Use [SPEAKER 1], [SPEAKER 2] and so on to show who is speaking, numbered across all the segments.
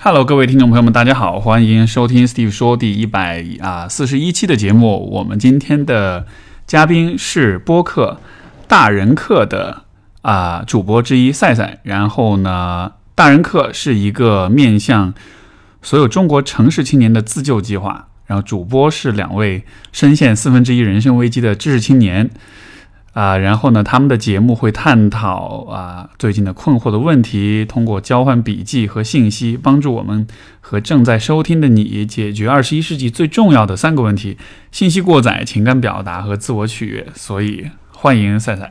[SPEAKER 1] Hello，各位听众朋友们，大家好，欢迎收听 Steve 说第一百啊四十一期的节目。我们今天的嘉宾是播客大人课的啊主播之一赛赛。然后呢，大人课是一个面向所有中国城市青年的自救计划。然后主播是两位深陷四分之一人生危机的知识青年。啊，然后呢，他们的节目会探讨啊最近的困惑的问题，通过交换笔记和信息，帮助我们和正在收听的你解决二十一世纪最重要的三个问题：信息过载、情感表达和自我取悦。所以，欢迎赛赛。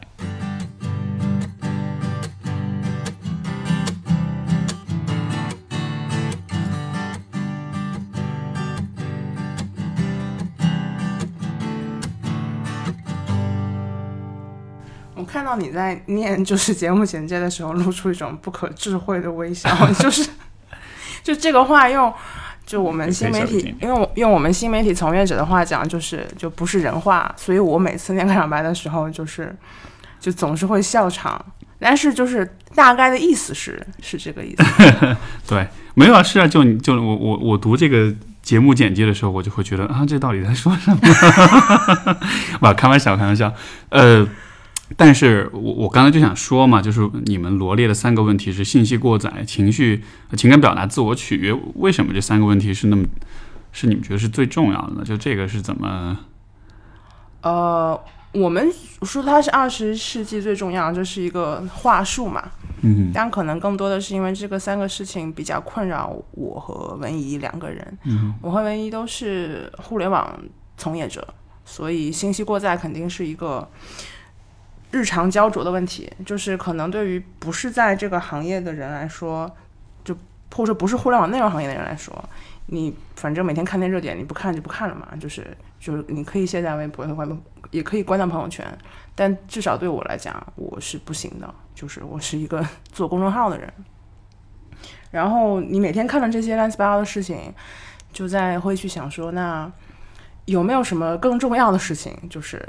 [SPEAKER 2] 到你在念就是 节目简介的时候，露出一种不可智慧的微笑，就是就这个话用就我们新媒体，因为我用我们新媒体从业者的话讲，就是就不是人话，所以我每次念开场白的时候，就是就总是会笑场，但是就是大概的意思是是这个意思。
[SPEAKER 1] 对，没有啊，是啊，就就我我我读这个节目简介的时候，我就会觉得啊，这到底在说什么？哇，开玩笑，开玩笑，呃。但是我我刚才就想说嘛，就是你们罗列的三个问题是信息过载、情绪、情感表达、自我取悦，为什么这三个问题是那么是你们觉得是最重要的呢？就这个是怎么？
[SPEAKER 2] 呃，我们说它是二十世纪最重要，这是一个话术嘛。
[SPEAKER 1] 嗯。
[SPEAKER 2] 但可能更多的是因为这个三个事情比较困扰我和文怡两个人。
[SPEAKER 1] 嗯。
[SPEAKER 2] 我和文怡都是互联网从业者，所以信息过载肯定是一个。日常焦灼的问题，就是可能对于不是在这个行业的人来说，就或者说不是互联网内容行业的人来说，你反正每天看那热点，你不看就不看了嘛。就是就是你可以卸载微博和关，也可以关掉朋友圈，但至少对我来讲，我是不行的。就是我是一个 做公众号的人，然后你每天看了这些乱七八糟的事情，就在会去想说，那有没有什么更重要的事情？就是。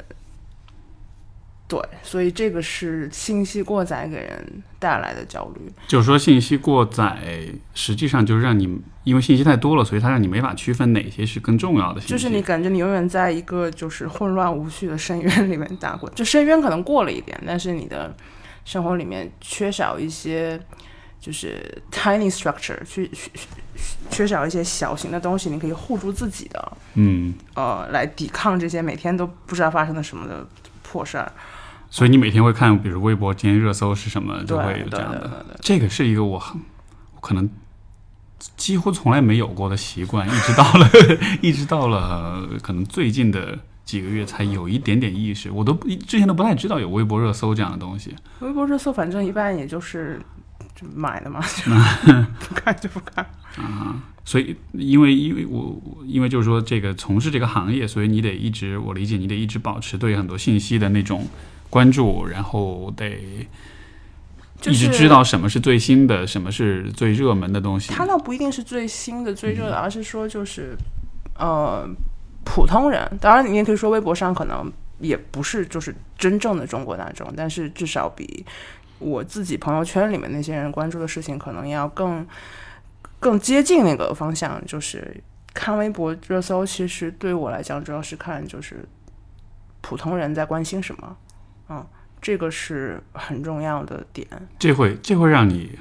[SPEAKER 2] 对，所以这个是信息过载给人带来的焦虑。
[SPEAKER 1] 就是说，信息过载实际上就是让你，因为信息太多了，所以它让你没法区分哪些是更重要的信息。
[SPEAKER 2] 就是你感觉你永远在一个就是混乱无序的深渊里面打滚，就深渊可能过了一点，但是你的生活里面缺少一些就是 tiny structure，去缺缺少一些小型的东西，你可以护住自己的，
[SPEAKER 1] 嗯，
[SPEAKER 2] 呃，来抵抗这些每天都不知道发生了什么的破事儿。
[SPEAKER 1] 所以你每天会看，比如微博今天热搜是什么，就会有这样
[SPEAKER 2] 的。
[SPEAKER 1] 这个是一个我可能几乎从来没有过的习惯，一直到了 一直到了可能最近的几个月才有一点点意识。我都之前都不太知道有微博热搜这样的东西。
[SPEAKER 2] 微博热搜反正一般也就是就买的嘛，不 看就不看
[SPEAKER 1] 啊。所以因为因为我因为就是说这个从事这个行业，所以你得一直我理解你得一直保持对很多信息的那种。关注，然后得一直知道什么是最新的，什么是最热门的东西。
[SPEAKER 2] 它倒不一定是最新的、最热的，而是说就是呃，普通人。当然，你也可以说微博上可能也不是就是真正的中国大众，但是至少比我自己朋友圈里面那些人关注的事情可能要更更接近那个方向。就是看微博热搜，其实对我来讲，主要是看就是普通人在关心什么。嗯，这个是很重要的点。
[SPEAKER 1] 这会这会让你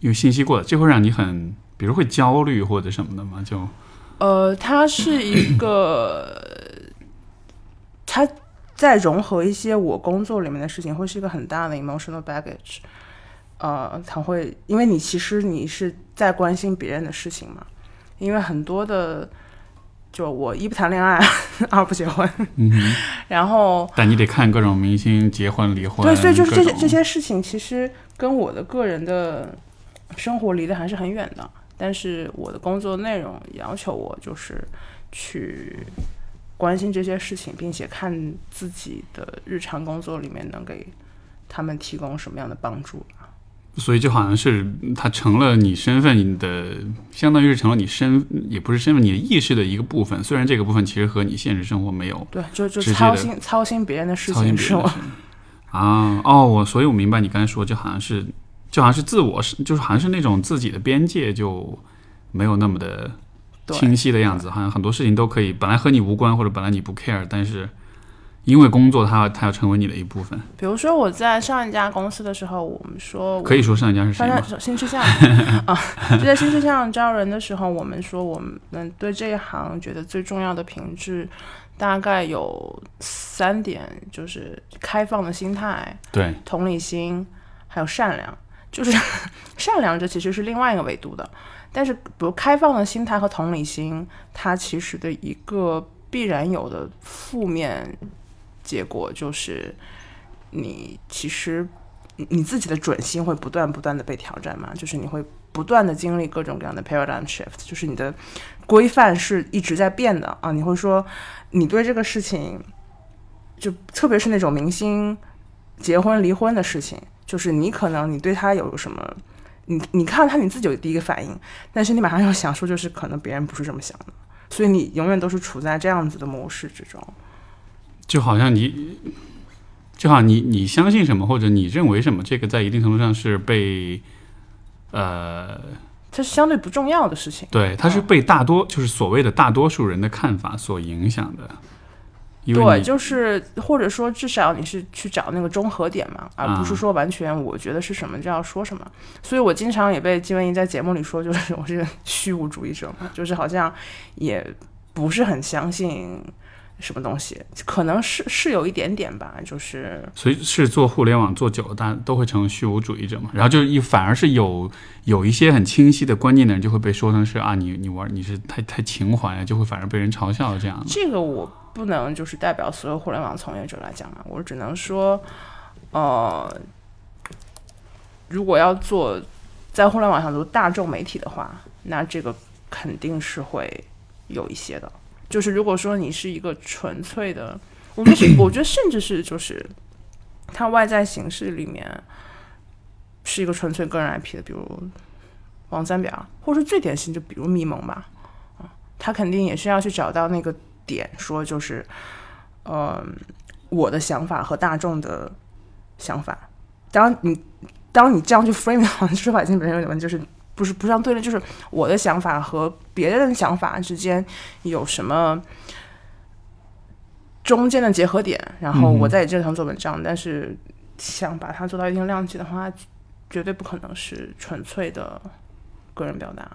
[SPEAKER 1] 有信息过的，这会让你很，比如会焦虑或者什么的吗？就
[SPEAKER 2] 呃，它是一个，它在融合一些我工作里面的事情，会是一个很大的 emotional baggage。呃，它会因为你其实你是在关心别人的事情嘛，因为很多的。就我一不谈恋爱，二不结婚，
[SPEAKER 1] 嗯，
[SPEAKER 2] 然后
[SPEAKER 1] 但你得看各种明星结婚离婚，
[SPEAKER 2] 对，所以就是这些这些事情，其实跟我的个人的生活离得还是很远的。但是我的工作内容要求我就是去关心这些事情，并且看自己的日常工作里面能给他们提供什么样的帮助。
[SPEAKER 1] 所以就好像是它成了你身份你的，相当于是成了你身，也不是身份，你的意识的一个部分。虽然这个部分其实和你现实生活没有
[SPEAKER 2] 对，就就操心操心别人的事情
[SPEAKER 1] 是吗？啊哦，我所以我明白你刚才说，就好像是就好像是自我是，就是好像是那种自己的边界就没有那么的清晰的样子，好像很多事情都可以本来和你无关或者本来你不 care，但是因为工作它它要成为你的一部分。
[SPEAKER 2] 比如说我在上一家公司的时候，我们说我
[SPEAKER 1] 可以说上一家是谁
[SPEAKER 2] 上
[SPEAKER 1] 吗？
[SPEAKER 2] 上新吃巷 啊，就在新吃巷招人的时候，我们说我们对这一行觉得最重要的品质，大概有三点，就是开放的心态、
[SPEAKER 1] 对，
[SPEAKER 2] 同理心，还有善良。就是 善良，这其实是另外一个维度的。但是，比如开放的心态和同理心，它其实的一个必然有的负面结果就是，你其实你自己的准心会不断不断的被挑战嘛，就是你会不断的经历各种各样的 paradigm shift，就是你的规范是一直在变的啊。你会说，你对这个事情，就特别是那种明星结婚离婚的事情，就是你可能你对他有什么，你你看到他你自己有第一个反应，但是你马上要想说，就是可能别人不是这么想的，所以你永远都是处在这样子的模式之中。
[SPEAKER 1] 就好像你，就好像你你相信什么或者你认为什么，这个在一定程度上是被，呃，
[SPEAKER 2] 它是相对不重要的事情。
[SPEAKER 1] 对，它是被大多就是所谓的大多数人的看法所影响的。
[SPEAKER 2] 对，就是或者说至少你是去找那个中和点嘛，而不是
[SPEAKER 1] 啊
[SPEAKER 2] 说完全我觉得是什么就要说什么。所以我经常也被金文怡在节目里说，就是我是个虚无主义者嘛，就是好像也不是很相信什么东西，可能是是有一点点吧，就是
[SPEAKER 1] 所以是做互联网做久了，大家都会成为虚无主义者嘛。然后就一反而是有有一些很清晰的观念的人，就会被说成是啊，你你玩你是太太情怀了，就会反而被人嘲笑这样的。
[SPEAKER 2] 这个我不能就是代表所有互联网从业者来讲啊，我只能说，呃，如果要做在互联网上做大众媒体的话，那这个肯定是会有一些的。就是如果说你是一个纯粹的，我们是，我觉得甚至是就是它外在形式里面是一个纯粹个人 IP 的，比如王三表，或者是最典型就比如咪蒙吧，啊，他肯定也是要去找到那个点，说就是，呃，我的想法和大众的想法。当你当你这样去 frame 的话，说法已经本身有点问题，就是不是不是这样对立，就是我的想法和别人的想法之间有什么中间的结合点，然后我在这上做文章，但是想把它做到一定量级的话，绝对不可能是纯粹的个人表达。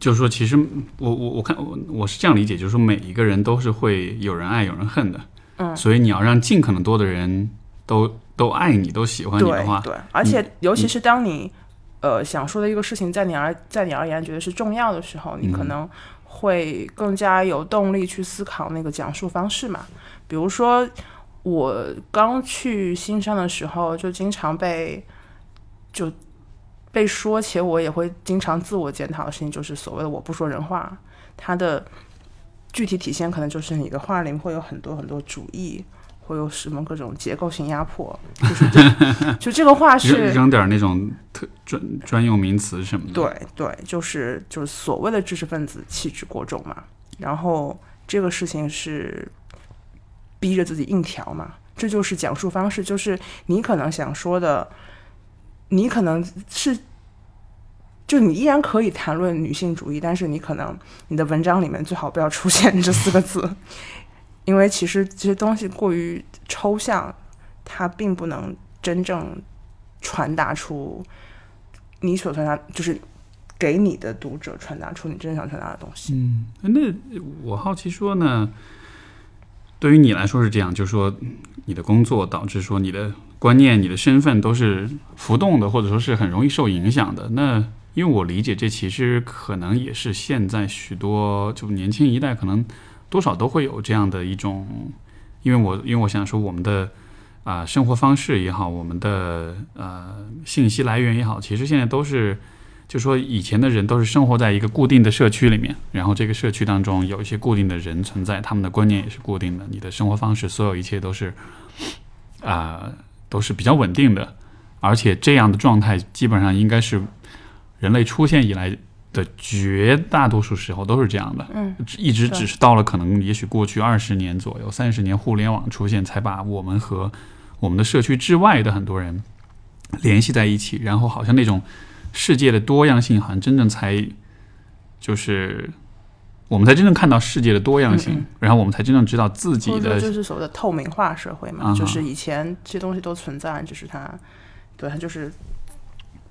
[SPEAKER 1] 就是说，其实我我我看我我是这样理解，就是说每一个人都是会有人爱有人恨的，
[SPEAKER 2] 嗯
[SPEAKER 1] 所以你要让尽可能多的人都都爱你，都喜欢你的话，
[SPEAKER 2] 对，而且尤其是当你呃想说的一个事情，在你而在你而言觉得是重要的时候，你可
[SPEAKER 1] 嗯
[SPEAKER 2] 能会更加有动力去思考那个讲述方式嘛。比如说，我刚去新山的时候，就经常被就被说，且我也会经常自我检讨的事情，就是所谓的我不说人话，它的具体体现可能就是你的话里面会有很多很多主义。会有什么各种结构性压迫，就是这 就这个话
[SPEAKER 1] 扔
[SPEAKER 2] 是
[SPEAKER 1] 扔点那种特专专用名词什么的。
[SPEAKER 2] 对对，就是就是所谓的知识分子气质过重嘛。然后这个事情是逼着自己硬调嘛，这就是讲述方式，就是你可能想说的，你可能是。就你依然可以谈论女性主义，但是你可能你的文章里面最好不要出现这四个字，因为其实这些东西过于抽象，它并不能真正传达出你所传达，就是给你的读者传达出你真正想传达的东西。
[SPEAKER 1] 嗯，那我好奇说呢，对于你来说是这样，就是说你的工作导致说你的观念、你的身份都是浮动的，或者说是很容易受影响的。那因为我理解，这其实可能也是现在许多就年轻一代可能多少都会有这样的一种，因为我因为我想说我们的啊、生活方式也好，我们的呃信息来源也好，其实现在都是。就说以前的人都是生活在一个固定的社区里面，然后这个社区当中有一些固定的人存在，他们的观念也是固定的，你的生活方式，所有一切都是啊、都是比较稳定的，而且这样的状态基本上应该是人类出现以来的绝大多数时候都是这样的，
[SPEAKER 2] 嗯，
[SPEAKER 1] 一直只是到了可能也许过去二十年左右、三十年，互联网出现才把我们和我们的社区之外的很多人联系在一起，然后好像那种世界的多样性，好像真正才就是我们才真正看到世界的多样性，
[SPEAKER 2] 嗯嗯。
[SPEAKER 1] 然后我们才真正知道自己的
[SPEAKER 2] 就是所谓的透明化社会嘛，就是以前这些东西都存在，只是它，对它就是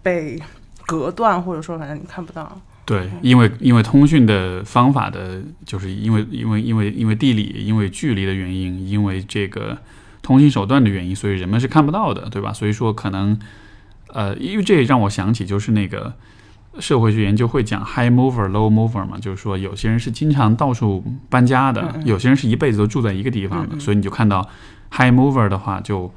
[SPEAKER 2] 被隔断，或者说反正你看不到。
[SPEAKER 1] 对，因为因为通讯的方法的，就是因为因为因为因为地理、因为距离的原因，因为这个通信手段的原因，所以人们是看不到的，对吧？所以说可能，呃，因为这也让我想起就是那个社会学研究会讲 high mover、low mover 嘛，就是说有些人是经常到处搬家的，
[SPEAKER 2] 嗯嗯
[SPEAKER 1] 有些人是一辈子都住在一个地方的，所以你就看到 high mover 的话就。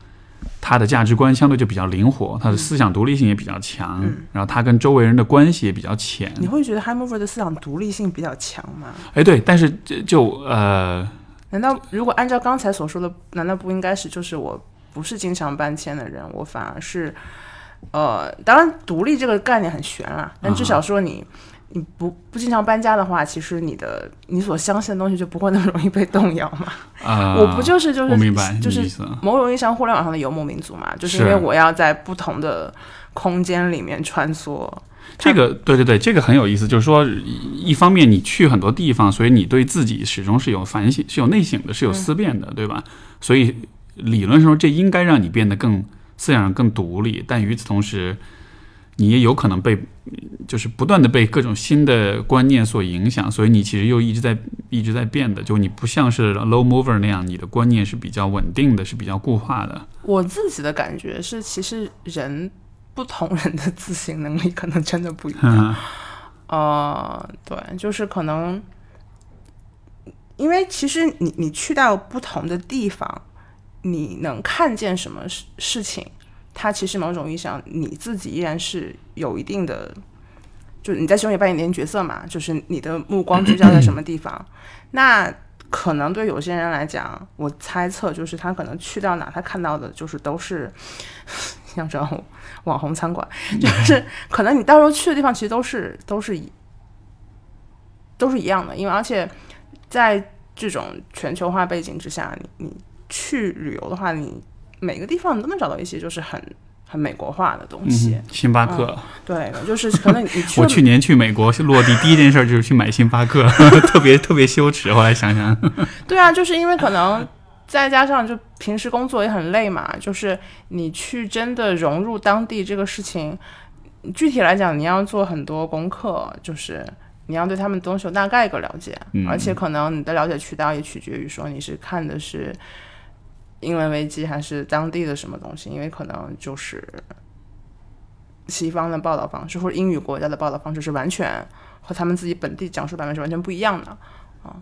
[SPEAKER 1] 他的价值观相对就比较灵活，他的思想独立性也比较强，
[SPEAKER 2] 嗯
[SPEAKER 1] 然后他跟周围人的关系也比较浅。
[SPEAKER 2] 你会觉得 Mover 的思想独立性比较强吗？
[SPEAKER 1] 哎，对，但是就就呃，
[SPEAKER 2] 难道如果按照刚才所说的，难道不应该是就是我不是经常搬迁的人，我反而是，呃，当然独立这个概念很悬啦，但至少说你。你不不经常搬家的话，其实你的你所相信的东西就不会那么容易被动摇嘛。
[SPEAKER 1] 呃，
[SPEAKER 2] 我不就是就是
[SPEAKER 1] 我明白
[SPEAKER 2] 就是某种意义上互联网上的游牧民族嘛，就是因为我要在不同的空间里面穿梭。
[SPEAKER 1] 这个对对对，这个很有意思，就是说，一一方面你去很多地方，所以你对自己始终是有反省、是有内省的，是有思辨的，对吧？所以理论上说，这应该让你变得更思想上更独立，但与此同时，你也有可能被就是不断的被各种新的观念所影响，所以你其实又一直在一直在变的，就你不像是 low mover 那样，你的观念是比较稳定的，是比较固化的。
[SPEAKER 2] 我自己的感觉是，其实人不同人的自省能力可能真的不一样。
[SPEAKER 1] 嗯
[SPEAKER 2] 呃，对，就是可能，因为其实你你去到不同的地方，你能看见什么事事情，它其实某种意义上你自己依然是有一定的，就你在其中也扮演一点角色嘛，就是你的目光聚焦在什么地方，那。可能对有些人来讲，我猜测就是他可能去到哪，他看到的就是都是 像这种网红餐馆，就是可能你到时候去的地方其实都是都是一都是一样的，因为而且在这种全球化背景之下，你你去旅游的话，你每个地方你都能找到一些就是很很美国化的东西。
[SPEAKER 1] 嗯，星巴克。
[SPEAKER 2] 对，就是可能你你去
[SPEAKER 1] 我去年去美国落地第一件事就是去买星巴克，特别特别羞耻。后来想想，
[SPEAKER 2] 对啊，就是因为可能再加上就平时工作也很累嘛，就是你去真的融入当地这个事情，具体来讲你要做很多功课，就是你要对他们东西有大概一个了解，
[SPEAKER 1] 嗯
[SPEAKER 2] 而且可能你的了解渠道也取决于说你是看的是英文危机还是当地的什么东西，因为可能就是西方的报道方式或者英语国家的报道方式是完全和他们自己本地讲述版本是完全不一样的啊。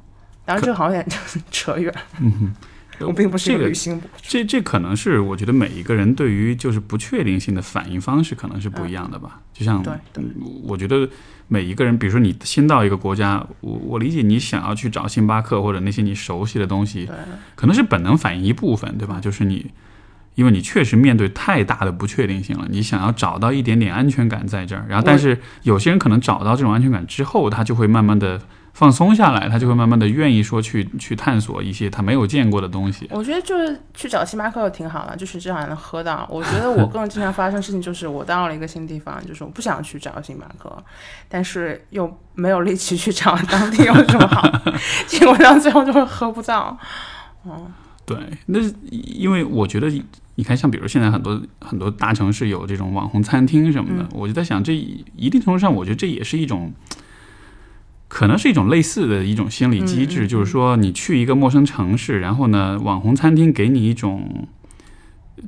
[SPEAKER 2] 当然，这个好像有点 扯远。我并不是一
[SPEAKER 1] 这个
[SPEAKER 2] 个旅行博主。
[SPEAKER 1] 这这可能是我觉得每一个人对于就是不确定性的反应方式可能是不一样的吧。就像我觉得每一个人，比如说你新到一个国家，我我理解你想要去找星巴克或者那些你熟悉的东西，可能是本能反应一部分，对吧？就是你，因为你确实面对太大的不确定性了，你想要找到一点点安全感在这儿。然后，但是有些人可能找到这种安全感之后，他就会慢慢的放松下来，他就会慢慢的愿意说去去探索一些他没有见过的东西。
[SPEAKER 2] 我觉得就是去找星巴克挺好的，就是至少还能喝到。我觉得我更经常发生事情就是我到了一个新地方，就是我不想去找星巴克，但是又没有力气去找当地有什么好，结果到最后就会喝不到。
[SPEAKER 1] 嗯对，那因为我觉得，你看，像比如现在很多很多大城市有这种网红餐厅什么的，我就在想，这一定程度上，我觉得这也是一种，可能是一种类似的一种心理机制，就是说，你去一个陌生城市，然后呢，网红餐厅给你一种。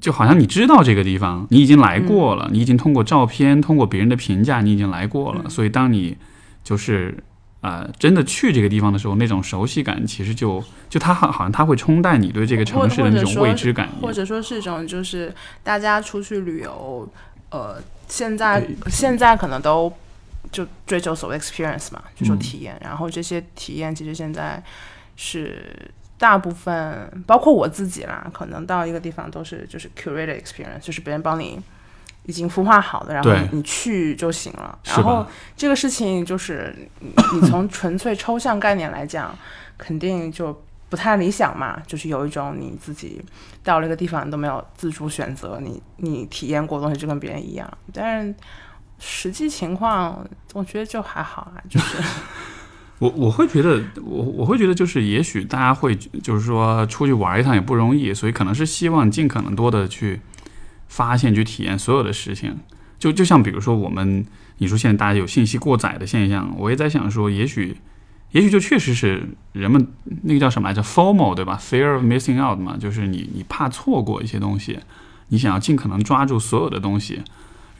[SPEAKER 1] 就好像你知道这个地方，你已经来过了，你已经通过照片、通过别人的评价，你已经来过了。所以当你就是呃真的去这个地方的时候，那种熟悉感其实就就它好好像它会冲淡你对这个城市的那种未知感。
[SPEAKER 2] 或者说是一种就是大家出去旅游，呃，现在现在可能都就追求所谓 experience 嘛，就说
[SPEAKER 1] 嗯
[SPEAKER 2] 体验，然后这些体验其实现在是。大部分包括我自己啦，可能到一个地方都是就是 curated experience，就是别人帮你已经孵化好的，然后
[SPEAKER 1] 对
[SPEAKER 2] 你去就行了。然后这个事情就是你 你从纯粹抽象概念来讲，肯定就不太理想嘛，就是有一种你自己到了一个地方你都没有自主选择，你你体验过的东西就跟别人一样，但是实际情况我觉得就还好啊，就是
[SPEAKER 1] 我我会觉得，我我会觉得，就是也许大家会就是说出去玩一趟也不容易，所以可能是希望尽可能多的去发现、去体验所有的事情。就就像比如说我们，你说现在大家有信息过载的现象，我也在想说，也许也许就确实是人们那个叫什么来着，formal 对吧？fear of missing out 嘛，就是你你怕错过一些东西，你想要尽可能抓住所有的东西。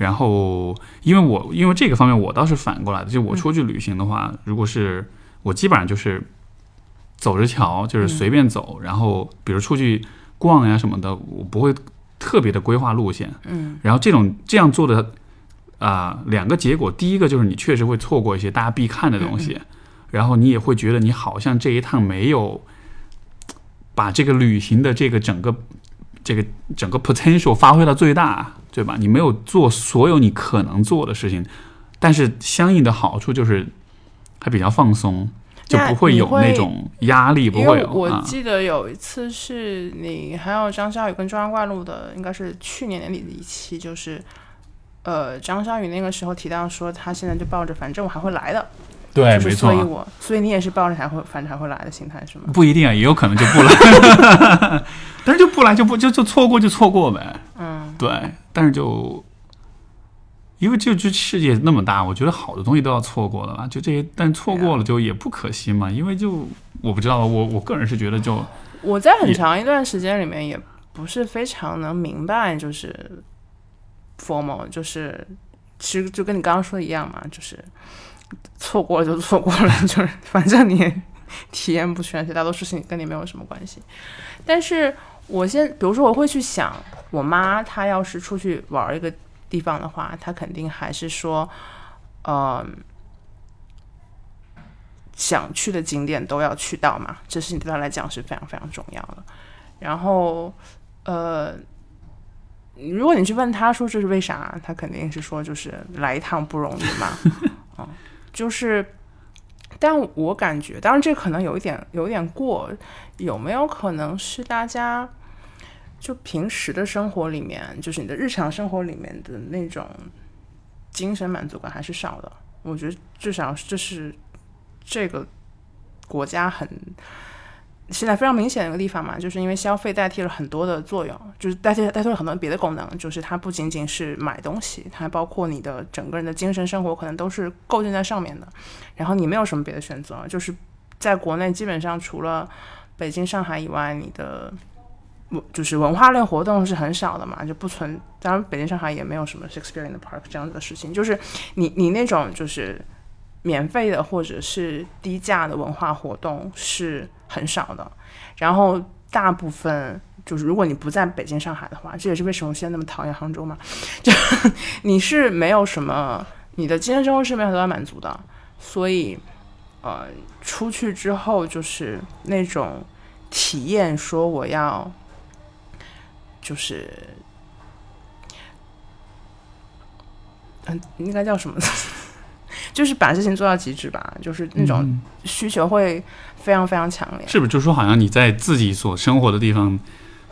[SPEAKER 1] 然后，因为我因为这个方面，我倒是反过来的。就我出去旅行的话，如果是我基本上就是走着瞧，就是随便走。然后，比如出去逛呀什么的，我不会特别的规划路线。
[SPEAKER 2] 嗯。
[SPEAKER 1] 然后这种这样做的啊，两个结果，第一个就是你确实会错过一些大家必看的东西，然后你也会觉得你好像这一趟没有把这个旅行的这个整个这个整个 potential 发挥到最大。对吧？你没有做所有你可能做的事情，但是相应的好处就是还比较放松，就不会有那种压力，不会有。
[SPEAKER 2] 我记得有一次是你还有张小雨跟中央怪录的，应该是去年年底的一期，就是呃，张小雨那个时候提到说他现在就抱着反正我还会来的，
[SPEAKER 1] 对，没
[SPEAKER 2] 错。所以我所以你也是抱着还会反正还会来的心态是吗？
[SPEAKER 1] 不一定啊，也有可能就不来，但是就不来就不就就错过就错过呗。
[SPEAKER 2] 嗯，
[SPEAKER 1] 对。但是就，因为就这世界那么大，我觉得好的东西都要错过了吧？就这些，但错过了就也不可惜嘛。因为就我不知道，我我个人是觉得就
[SPEAKER 2] 我在很长一段时间里面也不是非常能明白，就是 formal，就是其实就跟你刚刚说的一样嘛，就是错过了就错过了，就是反正你体验不全，绝大多数事情跟你没有什么关系。但是。我先，比如说，我会去想，我妈她要是出去玩一个地方的话，她肯定还是说，呃，想去的景点都要去到嘛，这事情对她来讲是非常非常重要的。然后，呃，如果你去问她说这是为啥，她肯定是说就是来一趟不容易嘛，啊，就是。但我感觉，当然这可能有一点有一点过，有没有可能是大家？就平时的生活里面，就是你的日常生活里面的那种精神满足感还是少的。我觉得至少这是这个国家很现在非常明显的一个地方嘛，就是因为消费代替了很多的作用，就是代替代替了很多别的功能，就是它不仅仅是买东西，它还包括你的整个人的精神生活可能都是构建在上面的。然后你没有什么别的选择，就是在国内基本上除了北京、上海以外，你的文。就是文化类活动是很少的嘛，就不存。当然，北京、上海也没有什么 Shakespeare in the Park 这样子的事情。就是你你那种就是免费的或者是低价的文化活动是很少的。然后大部分就是如果你不在北京、上海的话，这也是为什么我现在那么讨厌杭州嘛。就 你是没有什么，你的精神生活是没有得到满足的。所以呃，出去之后就是那种体验，说我要。就是，嗯，应该叫什么？就是把事情做到极致吧。就是那种需求会非常非常强烈。
[SPEAKER 1] 是不是？就说好像你在自己所生活的地方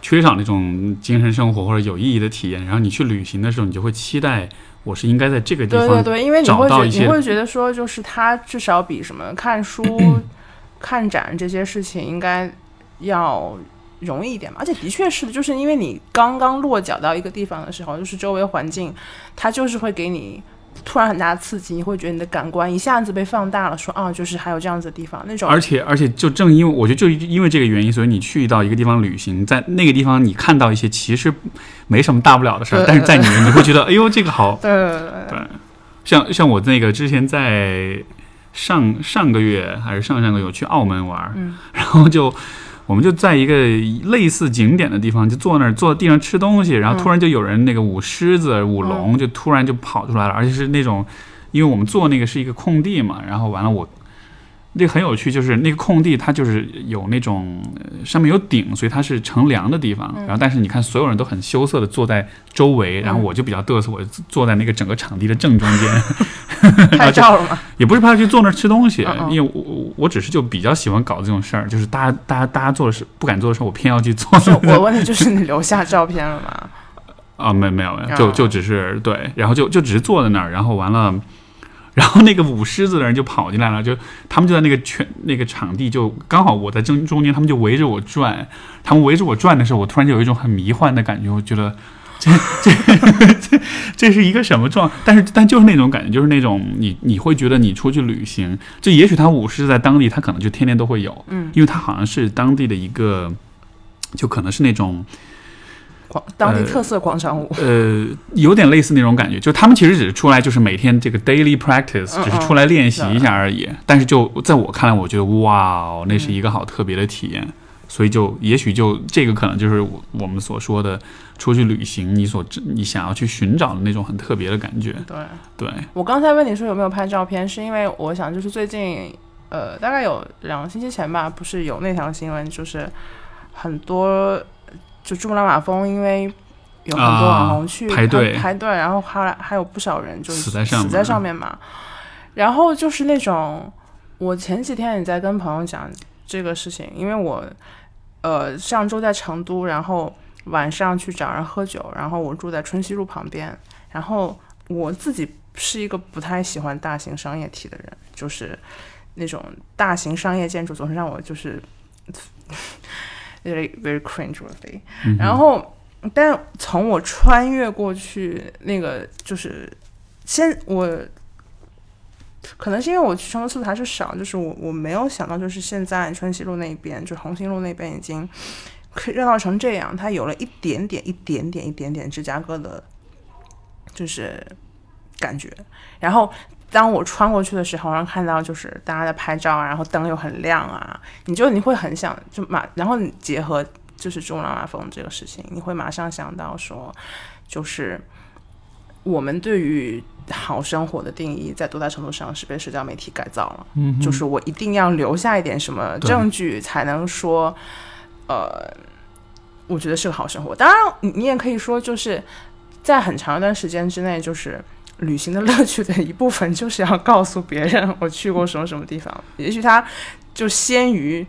[SPEAKER 1] 缺少那种精神生活或者有意义的体验，然后你去旅行的时候，你就会期待我是应该在这个地方
[SPEAKER 2] 对对对，因为你会觉你会觉得说，就是它至少比什么看书、看展这些事情应该要。容易一点嘛，而且的确是的，就是因为你刚刚落脚到一个地方的时候，就是周围环境，它就是会给你突然很大的刺激，你会觉得你的感官一下子被放大了，说啊，就是还有这样子的地方那种。
[SPEAKER 1] 而且而且，就正因为我觉得就因为这个原因，所以你去到一个地方旅行，在那个地方你看到一些其实没什么大不了的事儿，但是在你你会觉得，哎呦，这个好。
[SPEAKER 2] 对对对。
[SPEAKER 1] 像像我那个之前在上上个月还是上上个月去澳门玩，然后就。我们就在一个类似景点的地方，就坐那儿坐地上吃东西，然后突然就有人那个舞狮子、舞龙，就突然就跑出来了，而且是那种，因为我们坐那个是一个空地嘛，然后完了我。这个很有趣，就是那个空地，它就是有那种上面有顶，所以它是乘凉的地方。然后，但是你看，所有人都很羞涩的坐在周围，然后我就比较嘚瑟，我坐在那个整个场地的正中间。
[SPEAKER 2] 拍照了吗？
[SPEAKER 1] 也不是拍照，就坐那儿吃东西。因为我我只是就比较喜欢搞这种事儿，就是大家大家大家做的事不敢做的事儿，我偏要去做。
[SPEAKER 2] 我问的就是你留下照片了吗？
[SPEAKER 1] 啊，没没有没有，就就只是对，然后就就只是坐在那儿，然后完了，然后那个舞狮子的人就跑进来了，就他们就在那个圈那个场地，就刚好我在正中间，他们就围着我转，他们围着我转的时候，我突然就有一种很迷幻的感觉，我觉得 这这这这是一个什么状？但是但就是那种感觉，就是那种你你会觉得你出去旅行，就也许他舞狮在当地，他可能就天天都会有，
[SPEAKER 2] 嗯，
[SPEAKER 1] 因为他好像是当地的一个，就可能是那种。
[SPEAKER 2] 广当地特色广场舞，
[SPEAKER 1] 呃，有点类似那种感觉，就他们其实只是出来，就是每天这个 daily practice，只是出来练习一下而已。但是就在我看来，我觉得哇哦，那是一个好特别的体验。所以就也许就这个可能就是我们所说的出去旅行，你所你想要去寻找的那种很特别的感觉。
[SPEAKER 2] 对
[SPEAKER 1] 对。
[SPEAKER 2] 我刚才问你说有没有拍照片，是因为我想就是最近呃大概有两个星期前吧，不是有那条新闻，就是很多。就珠穆朗玛峰，因为有很多网红去
[SPEAKER 1] 排队
[SPEAKER 2] 排队，然后还还有不少人就
[SPEAKER 1] 死在上
[SPEAKER 2] 死在上面嘛。然后就是那种，我前几天也在跟朋友讲这个事情，因为我呃上周在成都，然后晚上去找人喝酒，然后我住在春熙路旁边，然后我自己是一个不太喜欢大型商业体的人，就是那种大型商业建筑总是让我就是。Very very cringeworthy，然后，但从我穿越过去那个就是先我，可能是因为我去成都次数还是少，就是我我没有想到就是现在春熙路那边，就红星路那边已经可以热闹成这样，它有了一点点一点点一点点芝加哥的，就是感觉，然后。当我穿过去的时候，然后看到就是大家在拍照啊，然后灯又很亮啊，你就你会很想就马，然后你结合就是珠穆朗玛峰这个事情，你会马上想到说，就是我们对于好生活的定义在多大程度上是被社交媒体改造了？
[SPEAKER 1] 嗯，
[SPEAKER 2] 就是我一定要留下一点什么证据才能说，呃，我觉得是个好生活。当然，你你也可以说，就是在很长一段时间之内，就是。旅行的乐趣的一部分就是要告诉别人我去过什么什么地方。也许它就先于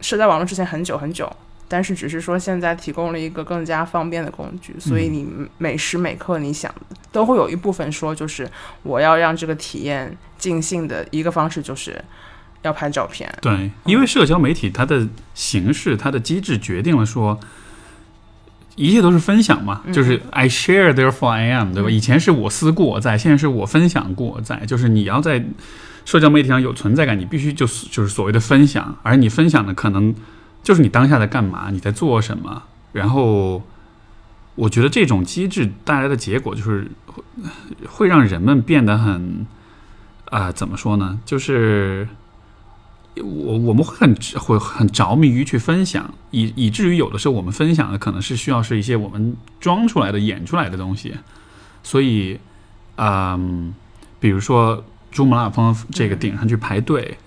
[SPEAKER 2] 社交网络之前很久很久，但是只是说现在提供了一个更加方便的工具，所以你每时每刻你想都会有一部分说，就是我要让这个体验尽兴的一个方式，就是要拍照片。
[SPEAKER 1] 对，因为社交媒体它的形式、它的机制决定了说。一切都是分享嘛，就是 I share therefore I am，对吧？以前是我思故我在，现在是我分享故我在。就是你要在社交媒体上有存在感，你必须就是就是所谓的分享，而你分享的可能就是你当下在干嘛，你在做什么。然后我觉得这种机制带来的结果就是会让人们变得很啊，怎么说呢？就是。我我们会很会很着迷于去分享，以以至于有的时候我们分享的可能是需要是一些我们装出来的、演出来的东西。所以，嗯，比如说珠穆朗玛峰这个顶上去排队，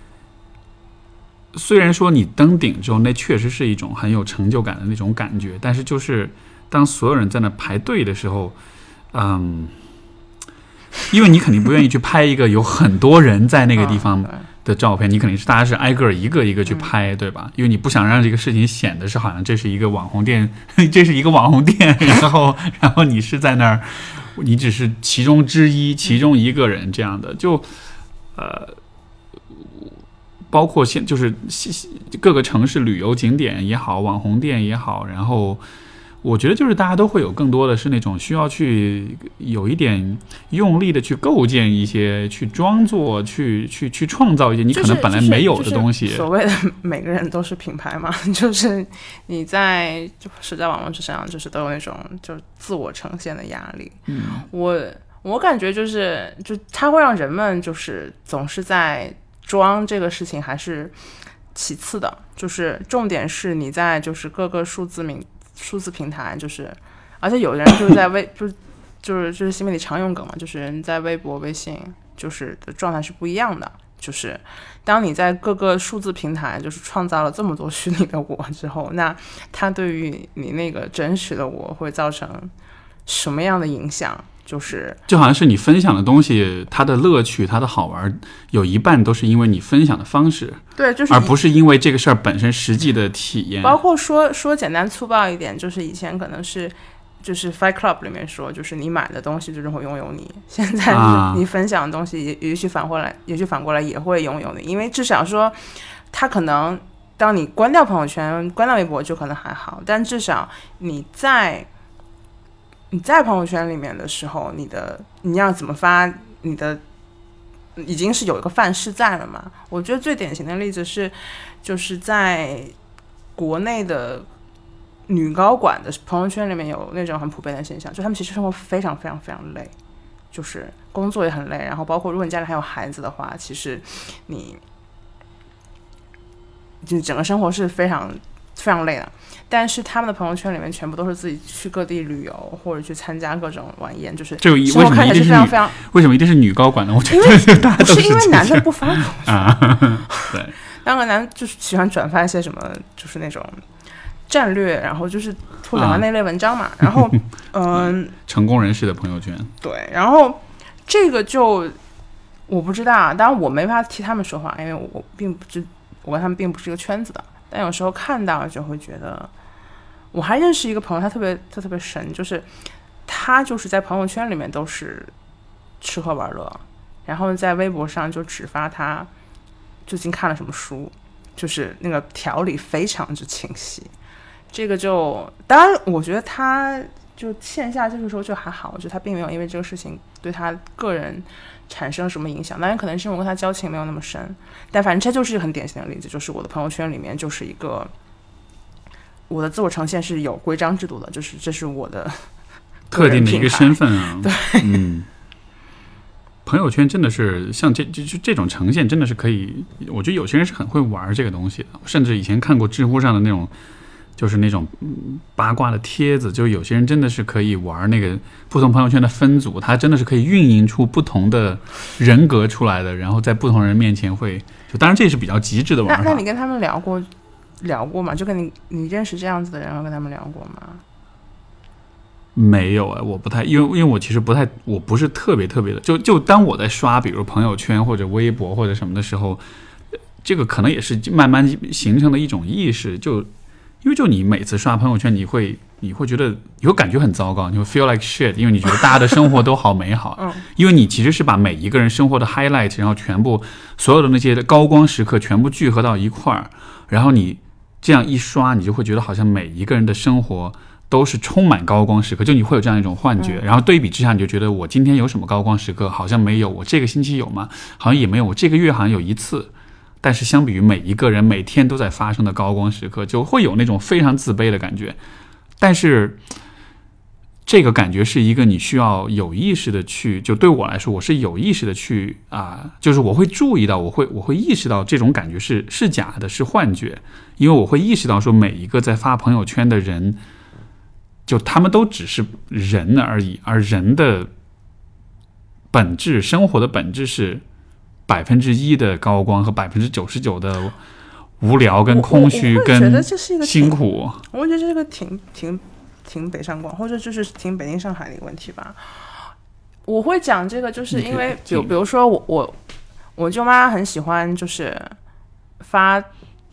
[SPEAKER 1] 虽然说你登顶之后，那确实是一种很有成就感的那种感觉，但是就是当所有人在那排队的时候，嗯，因为你肯定不愿意去拍一个有很多人在那个地方。的照片，你肯定是大家是挨个一个一个去拍，对吧？因为你不想让这个事情显得是好像这是一个网红店，这是一个网红店，然后然后你是在那儿，你只是其中之一，其中一个人这样的，就呃，包括现就是各个城市旅游景点也好，网红店也好，然后。我觉得就是大家都会有更多的是那种需要去有一点用力的去构建一些，去装作，去去去创造一些你可能本来没有的东西。
[SPEAKER 2] 所谓的每个人都是品牌嘛，就是你在就社交网络之上，就是都有那种就是自我呈现的压力。
[SPEAKER 1] 嗯，
[SPEAKER 2] 我我感觉就是就它会让人们就是总是在装这个事情，还是其次的，就是重点是你在就是各个数字名。数字平台就是，而且有的人就是在微，就是就是就是新媒体常用梗嘛，就是人在微博、微信就是的状态是不一样的。就是当你在各个数字平台就是创造了这么多虚拟的我之后，那它对于你那个真实的我会造成什么样的影响？就是
[SPEAKER 1] 就好像是你分享的东西，它的乐趣、它的好玩，有一半都是因为你分享的方式，
[SPEAKER 2] 对，就是
[SPEAKER 1] 而不是因为这个事儿本身实际的体验。
[SPEAKER 2] 包括说说简单粗暴一点，就是以前可能是就是 Fight Club 里面说，就是你买的东西最终会拥有你。现在
[SPEAKER 1] 啊
[SPEAKER 2] 你分享的东西也也许反过来，也许反过来也会拥有你，因为至少说他可能当你关掉朋友圈、关掉微博就可能还好，但至少你在你在朋友圈里面的时候，你的你要怎么发你的。已经是有一个范式在了嘛？我觉得最典型的例子是，就是在国内的女高管的朋友圈里面有那种很普遍的现象，就他们其实生活非常非常非常累，就是工作也很累，然后包括如果你家里还有孩子的话，其实你就整个生活是非常非常累的。但是他们的朋友圈里面全部都是自己去各地旅游或者去参加各种晚宴，就是
[SPEAKER 1] 这个为
[SPEAKER 2] 生活看起来
[SPEAKER 1] 什么一定是
[SPEAKER 2] 非常非常，
[SPEAKER 1] 为什么一定是女高管呢？我觉得 大家都
[SPEAKER 2] 不是因为男的不发朋友圈
[SPEAKER 1] 啊，对，
[SPEAKER 2] 当个男就是喜欢转发一些什么，就是那种战略，然后就是或者
[SPEAKER 1] 啊
[SPEAKER 2] 那类文章嘛。然后，嗯，
[SPEAKER 1] 成功人士的朋友圈，
[SPEAKER 2] 对，然后这个就我不知道啊，当然我没法替他们说话，因为我并不知我跟他们并不是一个圈子的。但有时候看到就会觉得，我还认识一个朋友，他特别他特别神，就是他就是在朋友圈里面都是吃喝玩乐，然后在微博上就只发他最近看了什么书，就是那个条理非常之清晰。这个就当然，我觉得他就线下这个时候就还好，我觉得他并没有因为这个事情对他个人产生什么影响。当然，可能是因为我跟他交情没有那么深，但反正这就是一个很典型的例子，就是我的朋友圈里面就是一个我的自我呈现是有规章制度的，就是这是我的
[SPEAKER 1] 特定的一个身份啊，
[SPEAKER 2] 对，
[SPEAKER 1] 嗯。朋友圈真的是像这这就这种呈现，真的是可以。我觉得有些人是很会玩这个东西的，甚至以前看过知乎上的那种，就是那种嗯八卦的帖子，就有些人真的是可以玩那个不同朋友圈的分组，他真的是可以运营出不同的人格出来的，然后在不同人面前会，就当然这是比较极致的玩法。
[SPEAKER 2] 那你跟他们聊过聊过吗？就跟你你认识这样子的人，然后跟他们聊过吗？
[SPEAKER 1] 没有哎，我不太，因为因为我其实不太，我不是特别特别的，就就当我在刷，比如朋友圈或者微博或者什么的时候，呃这个可能也是慢慢形成的一种意识，就因为就你每次刷朋友圈，你会你会觉得你会感觉很糟糕，你会 feel like shit，因为你觉得大家的生活都好美好，
[SPEAKER 2] 嗯，
[SPEAKER 1] 因为你其实是把每一个人生活的 highlight，然后全部所有的那些高光时刻全部聚合到一块儿，然后你这样一刷，你就会觉得好像每一个人的生活都是充满高光时刻，就你会有这样一种幻觉。然后对比之下，你就觉得我今天有什么高光时刻？好像没有。我这个星期有吗？好像也没有。我这个月好像有一次。但是相比于每一个人每天都在发生的高光时刻，就会有那种非常自卑的感觉。但是这个感觉是一个你需要有意识的去，就对我来说，我是有意识的去啊、就是我会注意到，我会我会意识到这种感觉是是假的，是幻觉，因为我会意识到说每一个在发朋友圈的人，就他们都只是人而已，而人的本质，生活的本质是百分之一的高光和百分之九十九的无聊跟空虚
[SPEAKER 2] 跟我觉得
[SPEAKER 1] 跟
[SPEAKER 2] 这是一个，
[SPEAKER 1] 辛苦。
[SPEAKER 2] 我觉得这是个挺挺挺北上广，或者就是挺北京上海的一个问题吧。我会讲这个，就是因为比比如说我我我舅妈很喜欢就是发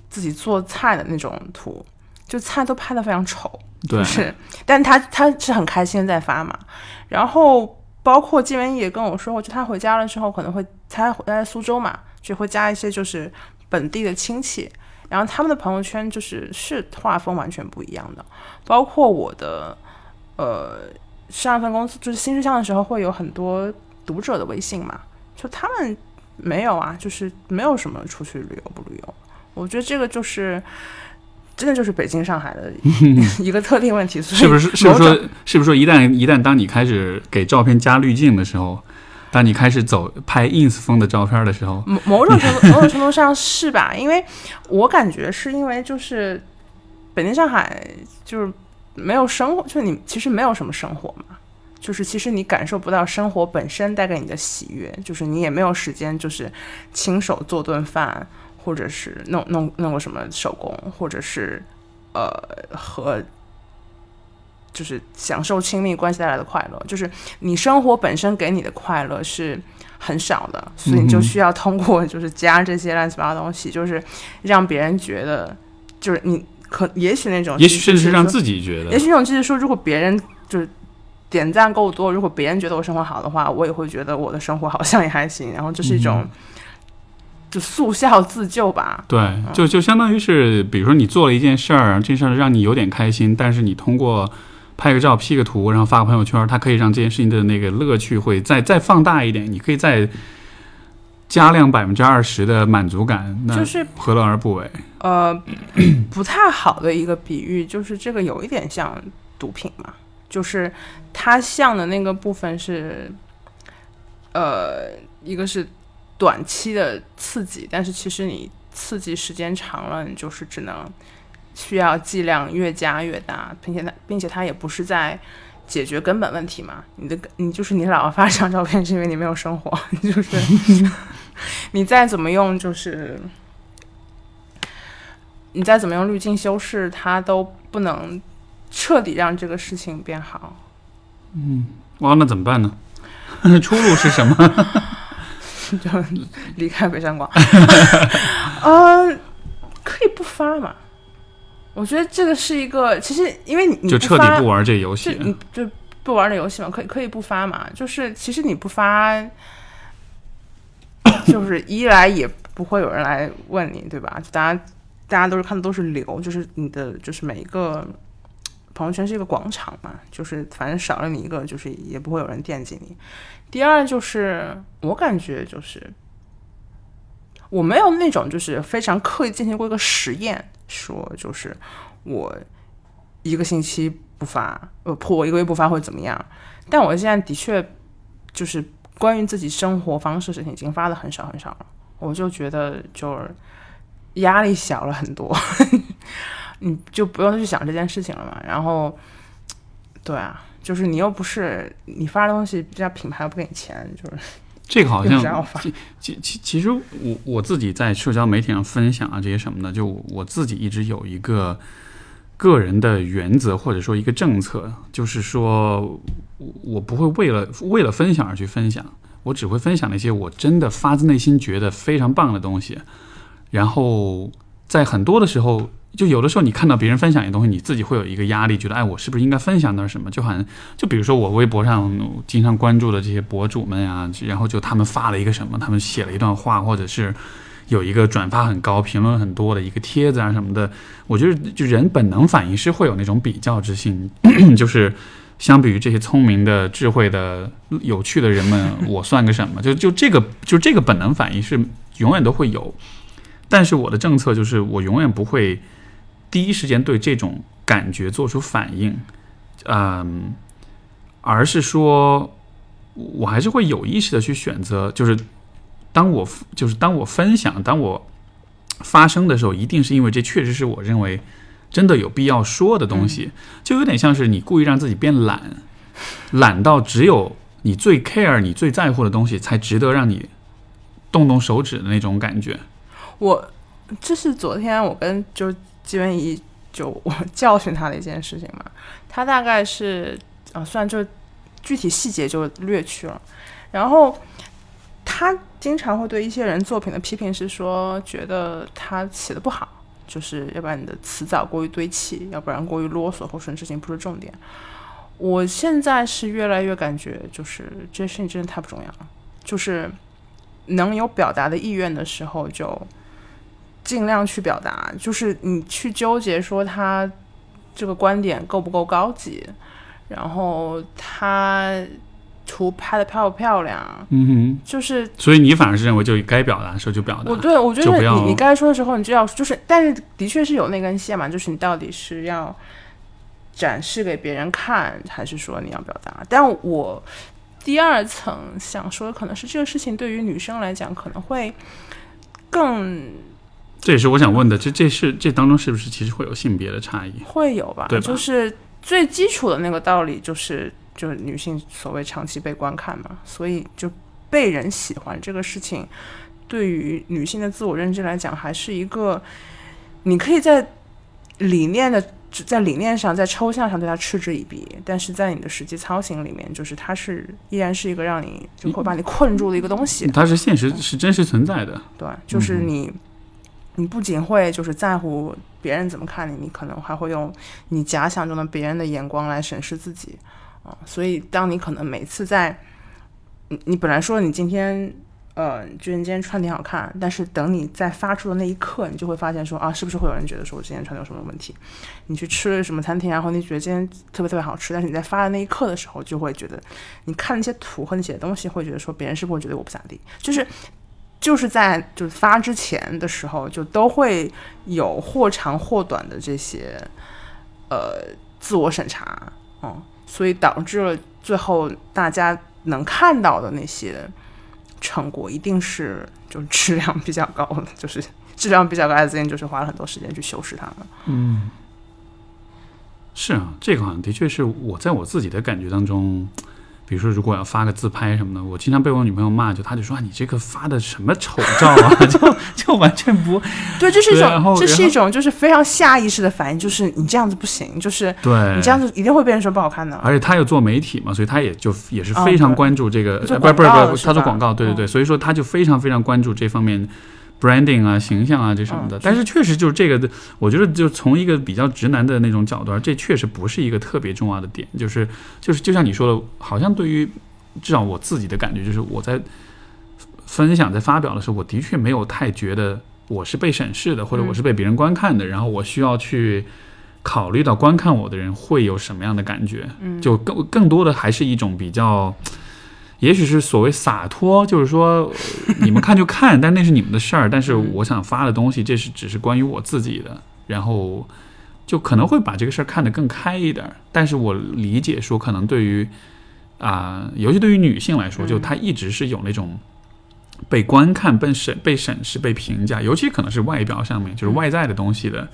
[SPEAKER 2] 自己做菜的那种图，就菜都拍的非常丑，
[SPEAKER 1] 对
[SPEAKER 2] 就，是，但她她是很开心地在发嘛。然后包括金文也跟我说过，就他回家了之后可能会他他在苏州嘛，就会加一些就是本地的亲戚，然后他们的朋友圈就是是画风完全不一样的。包括我的呃上一份公司就是新事项的时候，会有很多读者的微信嘛，就他们没有啊，就是没有什么出去旅游不旅游。我觉得这个就是。真的就是北京、上海的 一个特定问题，所以
[SPEAKER 1] 是不是？是不是说？是不是说一旦一旦当你开始给照片加滤镜的时候，当你开始走拍 ins 风的照片的时候，
[SPEAKER 2] 某某种程度某种程度上是吧？因为我感觉是因为就是北京、上海就是没有生活，就是你其实没有什么生活嘛，就是其实你感受不到生活本身带给你的喜悦，就是你也没有时间就是亲手做顿饭，或者是弄弄弄个什么手工，或者是呃和就是享受亲密关系带来的快乐，就是你生活本身给你的快乐是很少的，所以你就需要通过就是加这些乱七八糟东西，就是让别人觉得，就是你可也许那种，
[SPEAKER 1] 也许甚至是让自己觉得，
[SPEAKER 2] 也许那种就是说，如果别人就是点赞够多，如果别人觉得我生活好的话，我也会觉得我的生活好像也还行，然后这是一种。就速效自救吧。
[SPEAKER 1] 对，就就相当于是，比如说你做了一件事儿，这事儿让你有点开心，但是你通过拍个照、P 个图，然后发个朋友圈，它可以让这件事情的那个乐趣会再再放大一点。你可以再加量百分之二十的满足感，那
[SPEAKER 2] 就是
[SPEAKER 1] 何乐而不为？
[SPEAKER 2] 呃，不太好的一个比喻，就是这个有一点像毒品嘛，就是它像的那个部分是，呃，一个是。短期的刺激，但是其实你刺激时间长了，你就是只能需要剂量越加越大，并且它并且它也不是在解决根本问题嘛。你的你就是你老发这张照片，是因为你没有生活，就是 你再怎么用，就是你再怎么用滤镜修饰，它都不能彻底让这个事情变好。
[SPEAKER 1] 嗯，哇，那怎么办呢？出路是什么？
[SPEAKER 2] 就 离开北上广，嗯，可以不发嘛？我觉得这个是一个，其实因为你
[SPEAKER 1] 就彻底不玩这游戏，
[SPEAKER 2] 你就不玩这游戏嘛？可以可以不发嘛？就是其实你不发，就是一来也不会有人来问你，对吧？就大家大家都是看的都是流，就是你的就是每一个朋友圈是一个广场嘛，就是反正少了你一个，就是也不会有人惦记你。第二就是，我感觉就是，我没有那种就是非常刻意进行过一个实验，说就是我一个星期不发，呃，破我一个月不发会怎么样？但我现在的确就是关于自己生活方式事情已经发的很少很少了，我就觉得就是压力小了很多，你就不用去想这件事情了嘛。然后，对啊。就是你又不是你发的东西，这家品牌又不给你钱，就是
[SPEAKER 1] 这个好像其其其实我我自己在社交媒体上分享啊这些什么的，就我自己一直有一个个人的原则或者说一个政策，就是说我不会为了为了分享而去分享，我只会分享那些我真的发自内心觉得非常棒的东西，然后在很多的时候。就有的时候，你看到别人分享一些东西，你自己会有一个压力，觉得哎，我是不是应该分享点什么？就好像，就比如说我微博上经常关注的这些博主们呀，然后就他们发了一个什么，他们写了一段话，或者是有一个转发很高、评论很多的一个帖子啊什么的，我觉得就人本能反应是会有那种比较之心，就是相比于这些聪明的、智慧的、有趣的人们，我算个什么？就就这个，就这个本能反应是永远都会有，但是我的政策就是我永远不会。第一时间对这种感觉做出反应，嗯，而是说，我还是会有意识的去选择，就是当我就是当我分享，当我发声的时候，一定是因为这确实是我认为真的有必要说的东西，就有点像是你故意让自己变懒，懒到只有你最 care、你最在乎的东西才值得让你动动手指的那种感觉。
[SPEAKER 2] 我这是昨天我跟就。基本以就我教训他的一件事情嘛，他大概是啊，算就具体细节就略去了。然后他经常会对一些人作品的批评是说，觉得他写的不好，就是要不然你的词藻过于堆砌，要不然过于啰嗦，或者事情不是重点。我现在是越来越感觉，就是这些事情真的太不重要了，就是能有表达的意愿的时候就。尽量去表达，就是你去纠结说他这个观点够不够高级，然后他图拍的漂不漂亮，
[SPEAKER 1] 嗯哼，
[SPEAKER 2] 就是，
[SPEAKER 1] 所以你反而是认为就该表达的时候就表达，
[SPEAKER 2] 我对我觉得你你该说的时候你就要，就是，但是的确是有那根线嘛，就是你到底是要展示给别人看，还是说你要表达？但我第二层想说的可能是这个事情对于女生来讲可能会更。
[SPEAKER 1] 这也是我想问的，这这是这当中是不是其实会有性别的差异？
[SPEAKER 2] 会有吧，
[SPEAKER 1] 对
[SPEAKER 2] 吧？就是最基础的那个道理，就是就是女性所谓长期被观看嘛，所以就被人喜欢这个事情，对于女性的自我认知来讲，还是一个你可以在理念的在理念上，在抽象上对它嗤之以鼻，但是在你的实际操行里面，就是它是依然是一个让你就会把你困住的一个东西。
[SPEAKER 1] 它是现实，是真实存在的。
[SPEAKER 2] 对，就是你，你不仅会就是在乎别人怎么看你，你可能还会用你假想中的别人的眼光来审视自己啊。所以，当你可能每次在你你本来说你今天。呃，觉得你今天穿挺好看，但是等你在发出的那一刻，你就会发现说啊，是不是会有人觉得说我今天穿的有什么问题？你去吃了什么餐厅，然后你觉得今天特别特别好吃，但是你在发的那一刻的时候，就会觉得你看那些图和你写的东西，会觉得说别人是不是会觉得我不咋地？就是就是在就发之前的时候，就都会有或长或短的这些呃自我审查，嗯，所以导致了最后大家能看到的那些。成果一定是就质量比较高的，就是质量比较高的资金，就是花了很多时间去修饰它们。
[SPEAKER 1] 嗯，是啊，这个好像的确是我在我自己的感觉当中。比如说，如果要发个自拍什么的，我经常被我女朋友骂，就她就说你这个发的什么丑照啊，就就完全不
[SPEAKER 2] 对，这是一种，这是一种就是非常下意识的反应，就是你这样子不行，就是
[SPEAKER 1] 对
[SPEAKER 2] 你这样子一定会被人说不好看的。
[SPEAKER 1] 而且他有做媒体嘛，所以他也就也是非常关注这个，不是不是不是，他做广告，对对对，所以说他就非常非常关注这方面。Branding 啊，形象啊，这什么的，但是确实就是这个，我觉得就从一个比较直男的那种角度，这确实不是一个特别重要的点，就是就是就像你说的，好像对于至少我自己的感觉，就是我在分享在发表的时候，我的确没有太觉得我是被审视的，或者我是被别人观看的，然后我需要去考虑到观看我的人会有什么样的感觉，就更更多的还是一种比较。也许是所谓洒脱，就是说你们看就看，但那是你们的事儿。但是我想发的东西，这是只是关于我自己的，然后就可能会把这个事儿看得更开一点。但是我理解说，可能对于啊，尤其对于女性来说，就她一直是有那种被观看、被审、被审视、被评价，尤其可能是外表上面，就是外在的东西的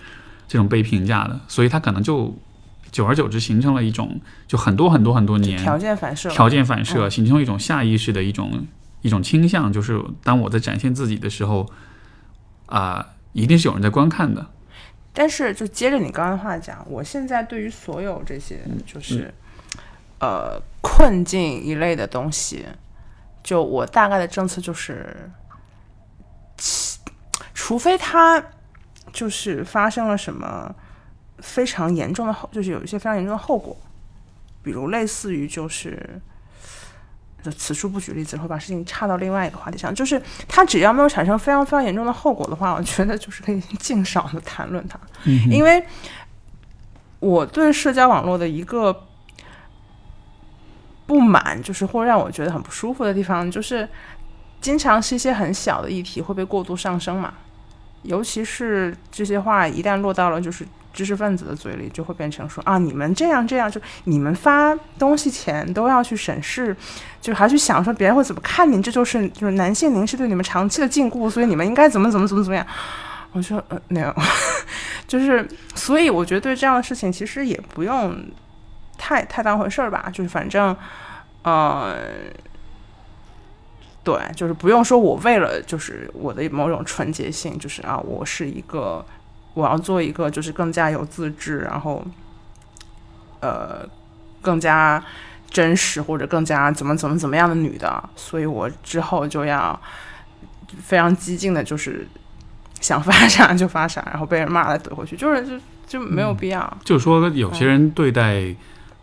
[SPEAKER 1] 这种被评价的，所以她可能就。久而久之，形成了一种就很多很多很多年
[SPEAKER 2] 条件反射，
[SPEAKER 1] 条件反射形成一种下意识的一种一种倾向，就是当我在展现自己的时候，啊，一定是有人在观看的。
[SPEAKER 2] 但是，就接着你刚刚的话讲，我现在对于所有这些就是呃困境一类的东西，就我大概的政策就是，除非他就是发生了什么。非常严重的后，就是有一些非常严重的后果，比如类似于就是，就此处不举例子，会把事情岔到另外一个话题上。就是他只要没有产生非常非常严重的后果的话，我觉得就是可以尽少的谈论它。因为我对社交网络的一个不满，就是会让我觉得很不舒服的地方，就是经常是一些很小的议题会被过度上升嘛，尤其是这些话一旦落到了就是。知识分子的嘴里就会变成说啊，你们这样这样，就你们发东西前都要去审视，就还去想说别人会怎么看你，这就是就是男性凝视对你们长期的禁锢，所以你们应该怎么怎么怎么怎么样。我说呃没有，就是所以我觉得对这样的事情其实也不用太太当回事儿吧，就是反正呃对，就是不用说我为了就是我的某种纯洁性，就是啊我是一个。我要做一个就是更加有自制，然后，呃，更加真实或者更加怎么怎么怎么样的女的，所以我之后就要非常激进的，就是想发啥就发啥，然后被人骂了怼回去，就是就就没有必要。
[SPEAKER 1] 就是说，有些人对待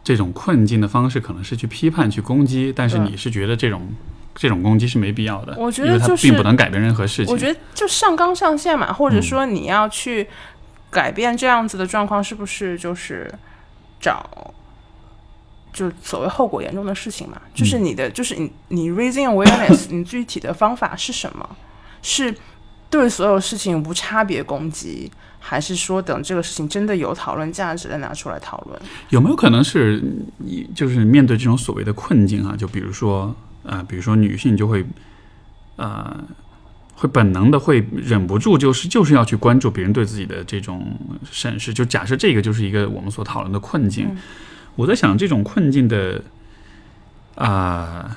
[SPEAKER 1] 这种困境的方式，可能是去批判、去攻击，但是你是觉得这种。这种攻击是没必要的，
[SPEAKER 2] 我觉得就是
[SPEAKER 1] 并不能改变任何事情。
[SPEAKER 2] 我觉得就上纲上线嘛，或者说你要去改变这样子的状况，是不是就是找就所谓后果严重的事情嘛？就是你的，就是你你 raising awareness，你具体的方法是什么？是对所有事情无差别攻击，还是说等这个事情真的有讨论价值再拿出来讨论？
[SPEAKER 1] 有没有可能是你就是面对这种所谓的困境啊？就比如说。啊，比如说女性就会，呃，会本能的会忍不住，就是就是要去关注别人对自己的这种审视。就假设这个就是一个我们所讨论的困境，我在想这种困境的，啊，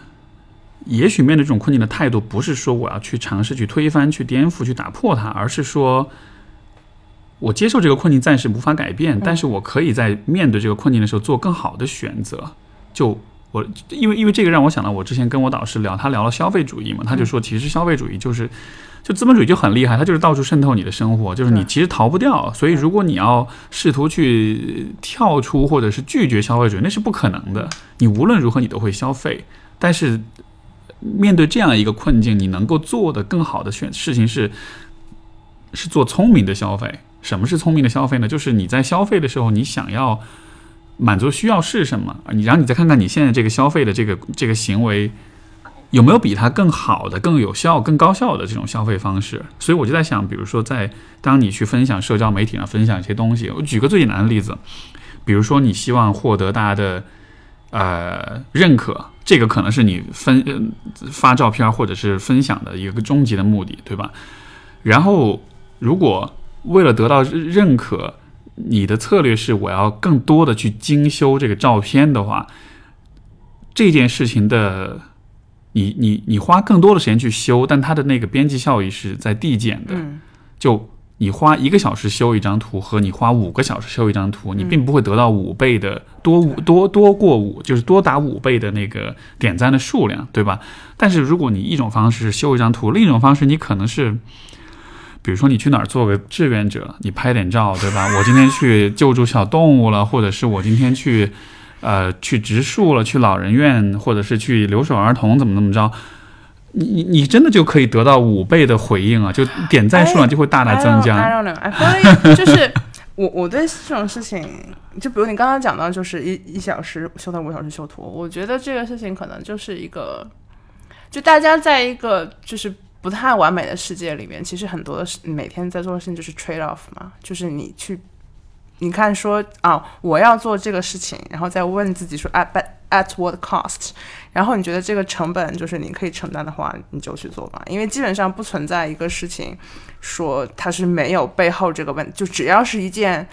[SPEAKER 1] 也许面对这种困境的态度，不是说我要去尝试去推翻、去颠覆、去打破它，而是说，我接受这个困境暂时无法改变，但是我可以在面对这个困境的时候做更好的选择。就我因为因为这个让我想到，我之前跟我导师聊，他聊了消费主义嘛，他就说其实消费主义就是就资本主义就很厉害，它就是到处渗透你的生活，就是你其实逃不掉。所以如果你要试图去跳出或者是拒绝消费主义，那是不可能的。你无论如何你都会消费，但是面对这样一个困境，你能够做的更好的选事情是是做聪明的消费。什么是聪明的消费呢？就是你在消费的时候，你想要满足需要是什么？你然后你再看看你现在这个消费的这个这个行为有没有比它更好的、更有效、更高效的这种消费方式。所以我就在想，比如说在当你去分享社交媒体上分享一些东西，我举个最简单的例子，比如说你希望获得大家的呃认可，这个可能是你分发照片或者是分享的一个终极的目的，对吧？然后如果为了得到认可，你的策略是我要更多的去精修这个照片的话，这件事情的，你你你花更多的时间去修，但它的那个边际效益是在递减的。就你花一个小时修一张图和你花五个小时修一张图，你并不会得到五倍的多五多多过五，就是多达五倍的那个点赞的数量，对吧？但是如果你一种方式是修一张图，另一种方式你可能是。比如说你去哪儿做个志愿者，你拍点照，对吧？我今天去救助小动物了，或者是我今天去，呃，去植树了，去老人院，或者是去留守儿童，怎么怎么着？你你你真的就可以得到五倍的回应啊！就点赞数量就会大大增加。
[SPEAKER 2] 哎，就是 我我对这种事情，就比如你刚刚讲到，就是一一小时修到五小时修图，我觉得这个事情可能就是一个，就大家在一个就是。不太完美的世界里面，其实很多的事，每天在做的事情就是 trade off 嘛，就是你去，你看说啊，我要做这个事情，然后再问自己说 at at what cost，然后你觉得这个成本就是你可以承担的话，你就去做吧，因为基本上不存在一个事情说它是没有背后这个问，就只要是一件，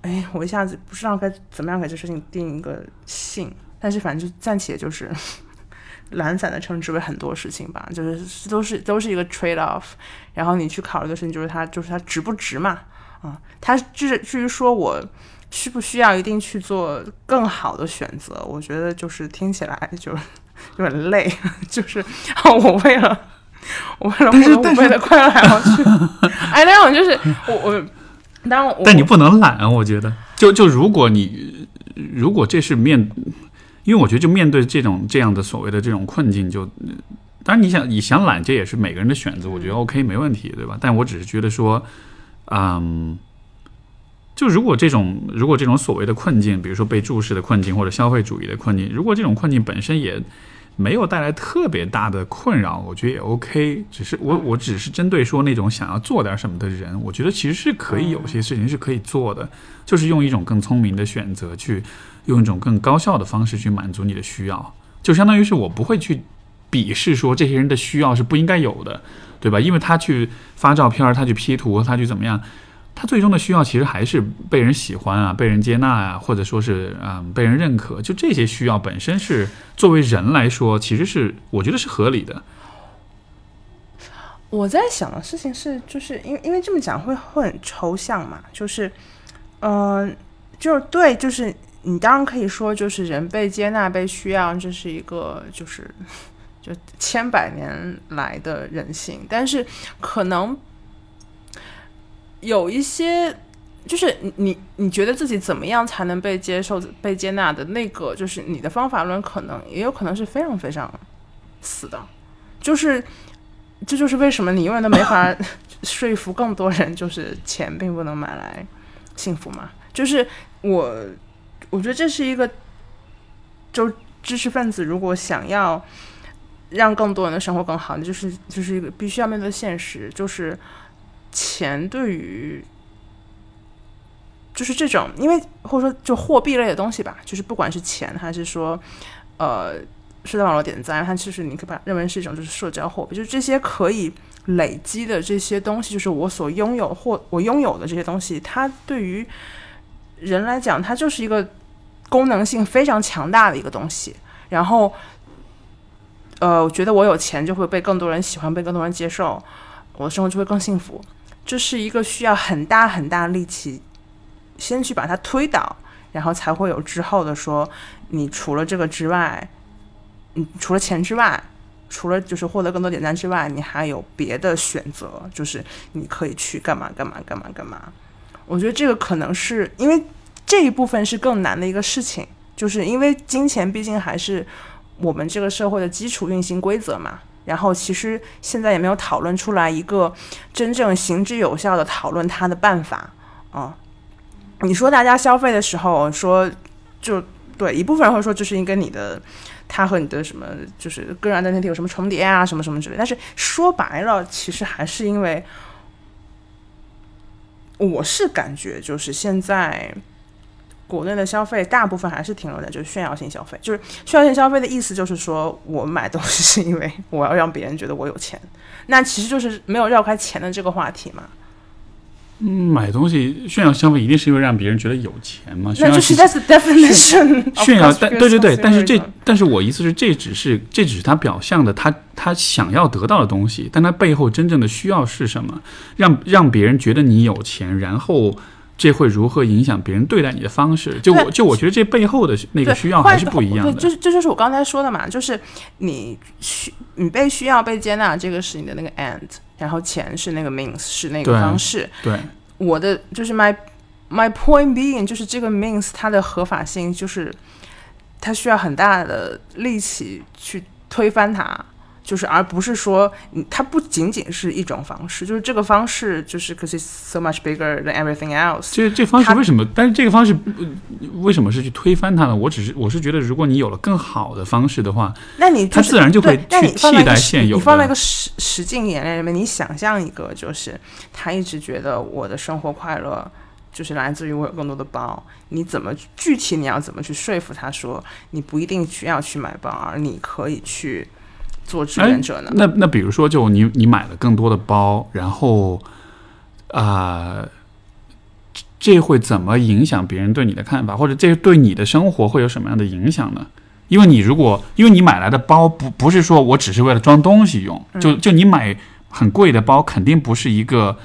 [SPEAKER 2] 哎，我一下子不知道该怎么样给这事情定一个性，但是反正就暂且就是。懒散的称之为很多事情吧，就是都是都是一个 trade off，然后你去考虑的事情就是它就是它值不值嘛，啊，它至至于说我需不需要一定去做更好的选择，我觉得就是听起来就有点累，就是 我为了我为了获得五倍的快乐还要去，哎，那种就是我我，当然，
[SPEAKER 1] 但你不能懒啊，我觉得，就就如果你如果这是面。因为我觉得，就面对这种这样的所谓的这种困境，就当然你想你想懒，这也是每个人的选择，我觉得 OK 没问题，对吧？但我只是觉得说，嗯，就如果这种如果这种所谓的困境，比如说被注视的困境或者消费主义的困境，如果这种困境本身也没有带来特别大的困扰，我觉得也 OK。只是我我只是针对说那种想要做点什么的人，我觉得其实是可以有些事情是可以做的，就是用一种更聪明的选择去。用一种更高效的方式去满足你的需要，就相当于是我不会去鄙视说这些人的需要是不应该有的，对吧？因为他去发照片，他去 P 图，他去怎么样，他最终的需要其实还是被人喜欢啊，被人接纳啊，或者说是嗯被人认可。就这些需要本身是作为人来说，其实是我觉得是合理的。
[SPEAKER 2] 我在想的事情是，就是因为因为这么讲会会很抽象嘛，就是嗯，就是对，就是。你当然可以说，就是人被接纳、被需要，这是一个就是就千百年来的人性。但是可能有一些，就是你你觉得自己怎么样才能被接受、被接纳的那个，就是你的方法论，可能也有可能是非常非常死的。就是这就是为什么你永远都没法 说服更多人，就是钱并不能买来幸福嘛。就是我。我觉得这是一个，就知识分子如果想要让更多人的生活更好，那就是就是一个必须要面对的现实，就是钱对于就是这种，因为或者说就货币类的东西吧，就是不管是钱还是说呃社交网络点赞，它其实你可以把认为是一种就是社交货币，就是这些可以累积的这些东西，就是我所拥有或我拥有的这些东西，它对于人来讲，它就是一个。功能性非常强大的一个东西，然后，呃，我觉得我有钱就会被更多人喜欢，被更多人接受，我的生活就会更幸福。这是一个需要很大很大力气，先去把它推倒，然后才会有之后的说，你除了这个之外，嗯，除了钱之外，除了就是获得更多点赞之外，你还有别的选择，就是你可以去干嘛干嘛干嘛干嘛。我觉得这个可能是因为这一部分是更难的一个事情，就是因为金钱毕竟还是我们这个社会的基础运行规则嘛。然后其实现在也没有讨论出来一个真正行之有效的讨论它的办法啊。你说大家消费的时候说就对一部分人会说就是因为你的他和你的什么就是个人 identity 有什么重叠啊什么什么之类，但是说白了其实还是因为我是感觉就是现在。国内的消费大部分还是停留在就是炫耀性消费，就是炫耀性消费的意思就是说我买东西是因为我要让别人觉得我有钱，那其实就是没有绕开钱的这个话题嘛。
[SPEAKER 1] 嗯，买东西炫耀消费一定是因为让别人觉得有钱嘛？
[SPEAKER 2] 那就是 that's definition
[SPEAKER 1] 炫耀，但对对对，但是这但是我意思是这只是这只是他表象的他他想要得到的东西，但他背后真正的需要是什么？让让别人觉得你有钱，然后。这会如何影响别人对待你的方式？就我就我觉得这背后的那个需要还是不一样的。
[SPEAKER 2] 就是这就是我刚才说的嘛，就是你需你被需要被接纳，这个是你的那个 end，然后钱是那个 means，是那个方式。
[SPEAKER 1] 对，
[SPEAKER 2] 我的就是 my my point being，就是这个 means 它的合法性，就是它需要很大的力气去推翻它。就是，而不是说，它不仅仅是一种方式，就是这个方式就是 because it's so much bigger than everything else。
[SPEAKER 1] 这这方式为什么？但是这个方式为什么是去推翻它呢？我只是我是觉得，如果你有了更好的方式的话，
[SPEAKER 2] 那你
[SPEAKER 1] 它自然就会去替代现有。
[SPEAKER 2] 你放在一个实实境演练里面，你想象一个，就是他一直觉得我的生活快乐就是来自于我有更多的包。你怎么具体你要怎么去说服他说，你不一定需要去买包，而你可以去。做志愿者呢？
[SPEAKER 1] 那那比如说，就你你买了更多的包，然后啊，这会怎么影响别人对你的看法？或者这对你的生活会有什么样的影响呢？因为你如果因为你买来的包不不是说我只是为了装东西用，就就你买很贵的包，肯定不是一个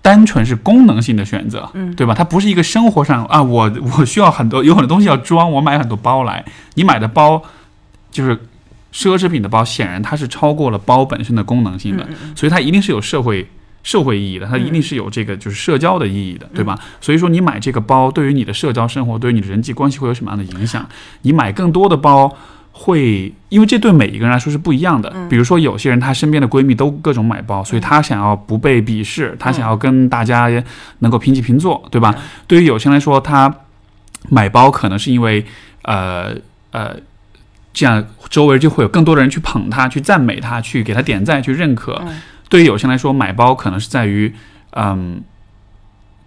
[SPEAKER 1] 单纯是功能性的选择，
[SPEAKER 2] 嗯，
[SPEAKER 1] 对吧？它不是一个生活上啊，我我需要很多有很多东西要装，我买很多包来。你买的包就是。奢侈品的包显然它是超过了包本身的功能性的，所以它一定是有社会社会意义的，它一定是有这个就是社交的意义的，对吧？所以说你买这个包对于你的社交生活，对于你的人际关系会有什么样的影响？你买更多的包会，因为这对每一个人来说是不一样的。比如说有些人她身边的闺蜜都各种买包，所以她想要不被鄙视，她想要跟大家能够平起平坐，对吧？对于有些人来说，她买包可能是因为呃呃。这样，周围就会有更多的人去捧他，去赞美他，去给他点赞，去认可。对于有些人来说，买包可能是在于，嗯，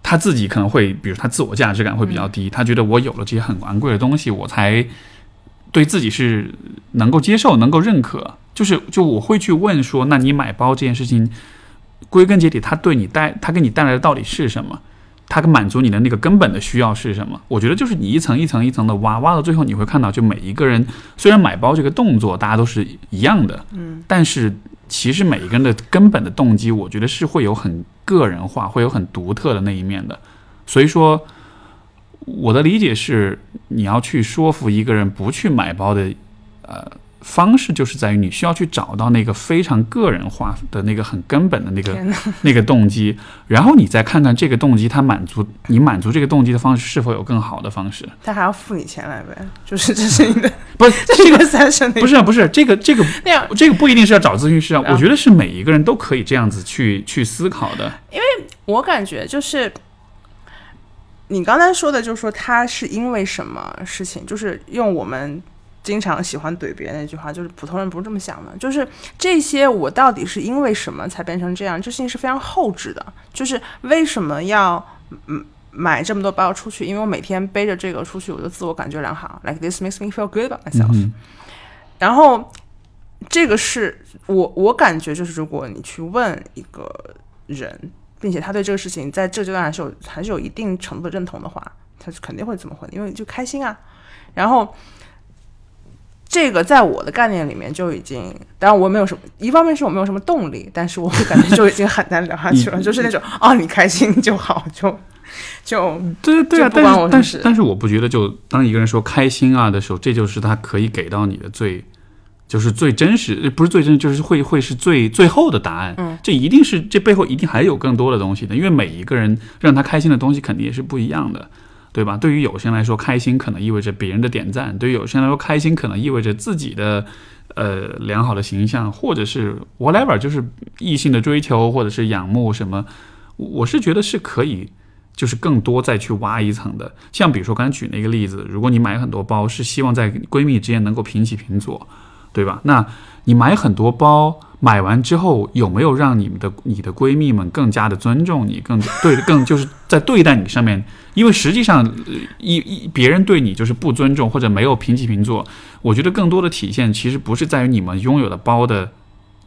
[SPEAKER 1] 他自己可能会，比如他自我价值感会比较低，他觉得我有了这些很昂贵的东西，我才对自己是能够接受、能够认可。就是，就我会去问说，那你买包这件事情，归根结底，他对你带，他给你带来的到底是什么？它满足你的那个根本的需要是什么？我觉得就是你一层一层一层的挖，挖到最后你会看到，就每一个人虽然买包这个动作大家都是一样的，
[SPEAKER 2] 嗯，
[SPEAKER 1] 但是其实每一个人的根本的动机，我觉得是会有很个人化，会有很独特的那一面的。所以说，我的理解是，你要去说服一个人不去买包的，呃。方式就是在于你需要去找到那个非常个人化的那个很根本的那个 那个动机，然后你再看看这个动机它满足你满足这个动机的方式是否有更好的方式。
[SPEAKER 2] 他还要付你钱来呗？就是这是一个
[SPEAKER 1] 不是这个
[SPEAKER 2] 三生
[SPEAKER 1] 不是不是这个这个那样这个不一定是要找咨询师啊，我觉得是每一个人都可以这样子去去思考的。
[SPEAKER 2] 因为我感觉就是你刚才说的，就是说他是因为什么事情，就是用我们。经常喜欢怼别人那句话，就是普通人不是这么想的。就是这些，我到底是因为什么才变成这样？这事情是非常后置的。就是为什么要嗯买这么多包出去？因为我每天背着这个出去，我就自我感觉良好，like this makes me feel good about myself。然后这个是我我感觉就是，如果你去问一个人，并且他对这个事情在这阶段还是有还是有一定程度的认同的话，他是肯定会这么回，因为就开心啊。然后。这个在我的概念里面就已经，当然我没有什么，一方面是我没有什么动力，但是我感觉就已经很难聊下去了，就是那种哦，你开心就好，就就
[SPEAKER 1] 对对啊，但是但是但是我不觉得就当一个人说开心啊的时候，这就是他可以给到你的最。就是最真实，呃不是最真实，就是会会是最最后的答案。
[SPEAKER 2] 嗯，
[SPEAKER 1] 这一定是这背后一定还有更多的东西的，因为每一个人让他开心的东西肯定也是不一样的，对吧？对于有些人来说，开心可能意味着别人的点赞；对于有些人来说，开心可能意味着自己的呃良好的形象，或者是 whatever，就是异性的追求，或者是仰慕什么。我是觉得是可以，就是更多再去挖一层的。像比如说刚才举那个例子，如果你买很多包，是希望在闺蜜之间能够平起平坐。对吧？那你买很多包，买完之后有没有让你们的你的闺蜜们更加的尊重你，更对更就是在对待你上面？因为实际上，一一别人对你就是不尊重或者没有平起平坐，我觉得更多的体现其实不是在于你们拥有的包的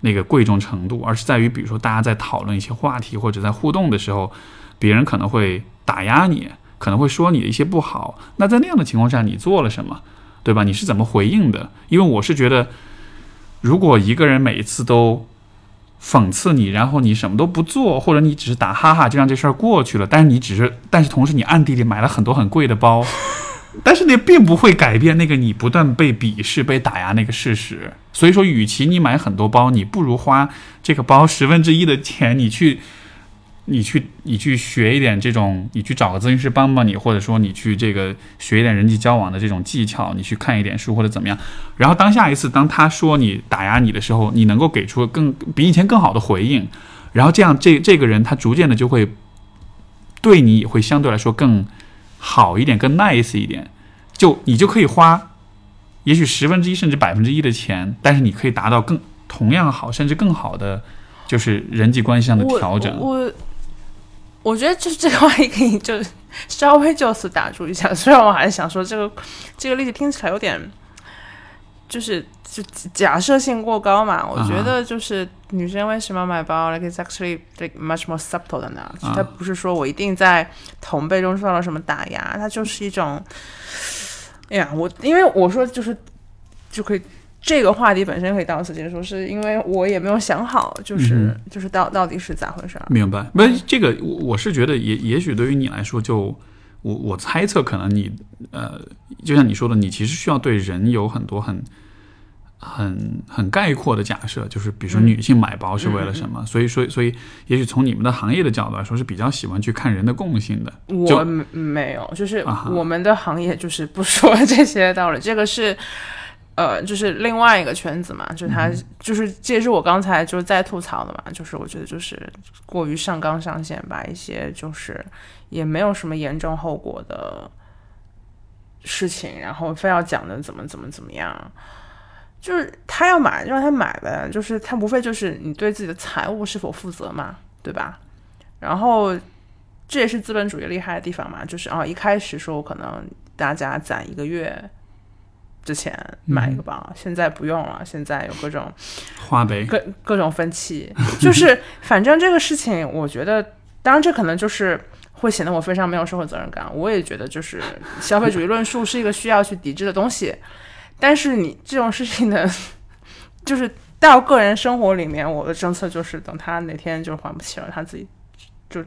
[SPEAKER 1] 那个贵重程度，而是在于比如说大家在讨论一些话题或者在互动的时候，别人可能会打压你，可能会说你的一些不好。那在那样的情况下，你做了什么？对吧？你是怎么回应的？因为我是觉得，如果一个人每一次都讽刺你，然后你什么都不做，或者你只是打哈哈就让这事儿过去了，但是你只是，但是同时你暗地里买了很多很贵的包，但是那并不会改变那个你不断被鄙视、被打压那个事实。所以说，与其你买很多包，你不如花这个包十分之一的钱，你去。你去，你去学一点这种，你去找个咨询师帮帮你，或者说你去这个学一点人际交往的这种技巧，你去看一点书或者怎么样。然后当下一次当他说你打压你的时候，你能够给出更比以前更好的回应，然后这样这这个人他逐渐的就会对你也会相对来说更好一点，更 nice 一点。就你就可以花也许十分之一甚至百分之一的钱，但是你可以达到更同样好甚至更好的就是人际关系上的调整。
[SPEAKER 2] 我我觉得就是这个话题可以就稍微就此打住一下，虽然我还是想说这个这个例子听起来有点就是就假设性过高嘛。我觉得就是女生为什么买包，like it's actually like much more subtle than that、
[SPEAKER 1] 啊
[SPEAKER 2] 它不是说我一定在同辈中受到了什么打压，它就是一种，哎呀，我因为我说就是就可以。这个话题本身可以到此结束，是因为我也没有想好，就是、
[SPEAKER 1] 嗯
[SPEAKER 2] 就是到到底是咋回事儿。
[SPEAKER 1] 明白，不，这个我我是觉得也也许对于你来说就，我我猜测可能你呃，就像你说的，你其实需要对人有很多很很很概括的假设，就是比如说
[SPEAKER 2] 嗯
[SPEAKER 1] 女性买包是为了什么，所以说所以也许从你们的行业的角度来说是比较喜欢去看人的共性的，
[SPEAKER 2] 我没没有，就是我们的行业就是不说这些道理，这个是。呃，就是另外一个圈子嘛，就是他，就是这也是我刚才就是在吐槽的嘛，就是我觉得就是过于上纲上线，把一些就是也没有什么严重后果的事情，然后非要讲的怎么怎么怎么样，就是他要买就让他买呗，就是他无非就是你对自己的财务是否负责嘛，对吧？然后这也是资本主义厉害的地方嘛，就是啊，一开始说我可能大家攒一个月之前买一个包，现在不用了，现在有各种
[SPEAKER 1] 花呗，
[SPEAKER 2] 各各种分期，就是反正这个事情，我觉得，当然这可能就是会显得我非常没有社会责任感。我也觉得，就是消费主义论述是一个需要去抵制的东西，但是你这种事情的，就是到个人生活里面，我的政策就是等他哪天就还不起了，他自己就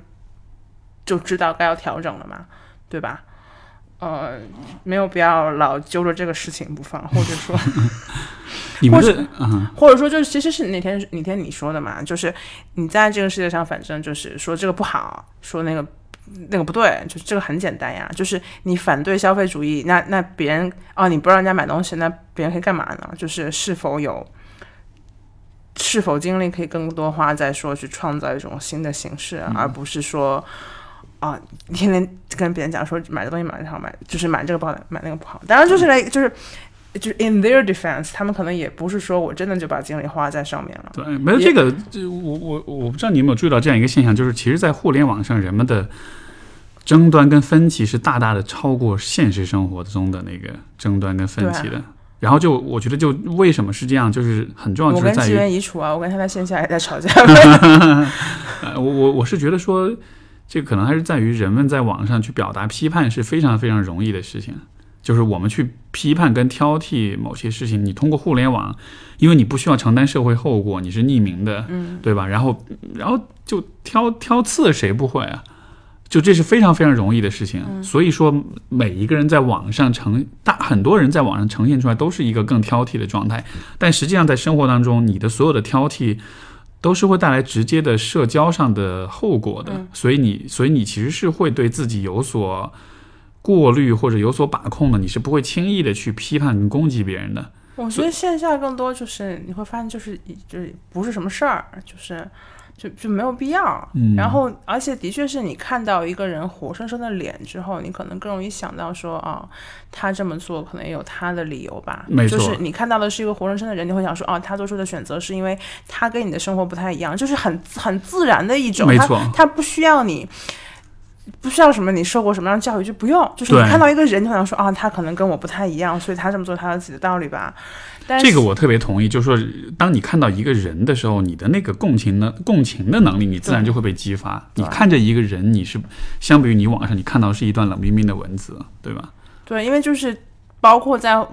[SPEAKER 2] 就知道该要调整了嘛，对吧？呃，没有必要老揪着这个事情不放，或者 说。
[SPEAKER 1] 你们
[SPEAKER 2] 或
[SPEAKER 1] 者嗯
[SPEAKER 2] 或者说就是其实是哪天哪天你说的嘛，就是你在这个世界上，反正就是说这个不好，说那个那个不对，就是这个很简单呀，就是你反对消费主义，那那别人哦你不让人家买东西，那别人可以干嘛呢？就是是否有是否精力可以更多花在说去创造一种新的形式，而不是说。啊，天天跟别人讲说买这东西买这好，买就是买这个不好，买那个不好。当然就是来就是就是 in their defense，他们可能也不是说我真的就把精力花在上面了。
[SPEAKER 1] 对，没有这个，这我我我不知道你有没有注意到这样一个现象，就是其实，在互联网上，人们的争端跟分歧是大大的超过现实生活中的那个争端跟分歧的。然后就我觉得，就为什么是这样，就是很重要，就是在于，
[SPEAKER 2] 原移除啊，我跟他在线下也在吵架。
[SPEAKER 1] 呃，我我我是觉得说，这个可能还是在于人们在网上去表达批判是非常非常容易的事情。就是我们去批判跟挑剔某些事情，你通过互联网，因为你不需要承担社会后果，你是匿名的，
[SPEAKER 2] 嗯，
[SPEAKER 1] 对吧？然后，然后就挑挑刺，谁不会啊？就这是非常非常容易的事情。所以说，每一个人在网上呈大很多人在网上呈现出来都是一个更挑剔的状态，但实际上在生活当中，你的所有的挑剔都是会带来直接的社交上的后果的。
[SPEAKER 2] 嗯
[SPEAKER 1] 所以你，所以你其实是会对自己有所过滤或者有所把控的，你是不会轻易的去批判跟攻击别人的。
[SPEAKER 2] 我觉得线下更多就是你会发现，就是就是不是什么事儿，就是就就没有必要。
[SPEAKER 1] 嗯
[SPEAKER 2] 然后，而且的确是你看到一个人活生生的脸之后，你可能更容易想到说，啊，他这么做可能也有他的理由吧。
[SPEAKER 1] 没错
[SPEAKER 2] 就是你看到的是一个活生生的人，你会想说，啊、他做出的选择是因为他跟你的生活不太一样，就是很很自然的一种。他
[SPEAKER 1] 没错
[SPEAKER 2] 他不需要你。不需要什么，你受过什么样的教育就不用，就是你看到一个人，你可能说啊，他可能跟我不太一样，所以他这么做他有自己的道理吧。但
[SPEAKER 1] 这个我特别同意，就是说，当你看到一个人的时候，你的那个共情的共情的能力，你自然就会被激发。你看着一个人，你是相比于你网上你看到是一段冷冰冰的文字，对吧？
[SPEAKER 2] 对，因为就是包括在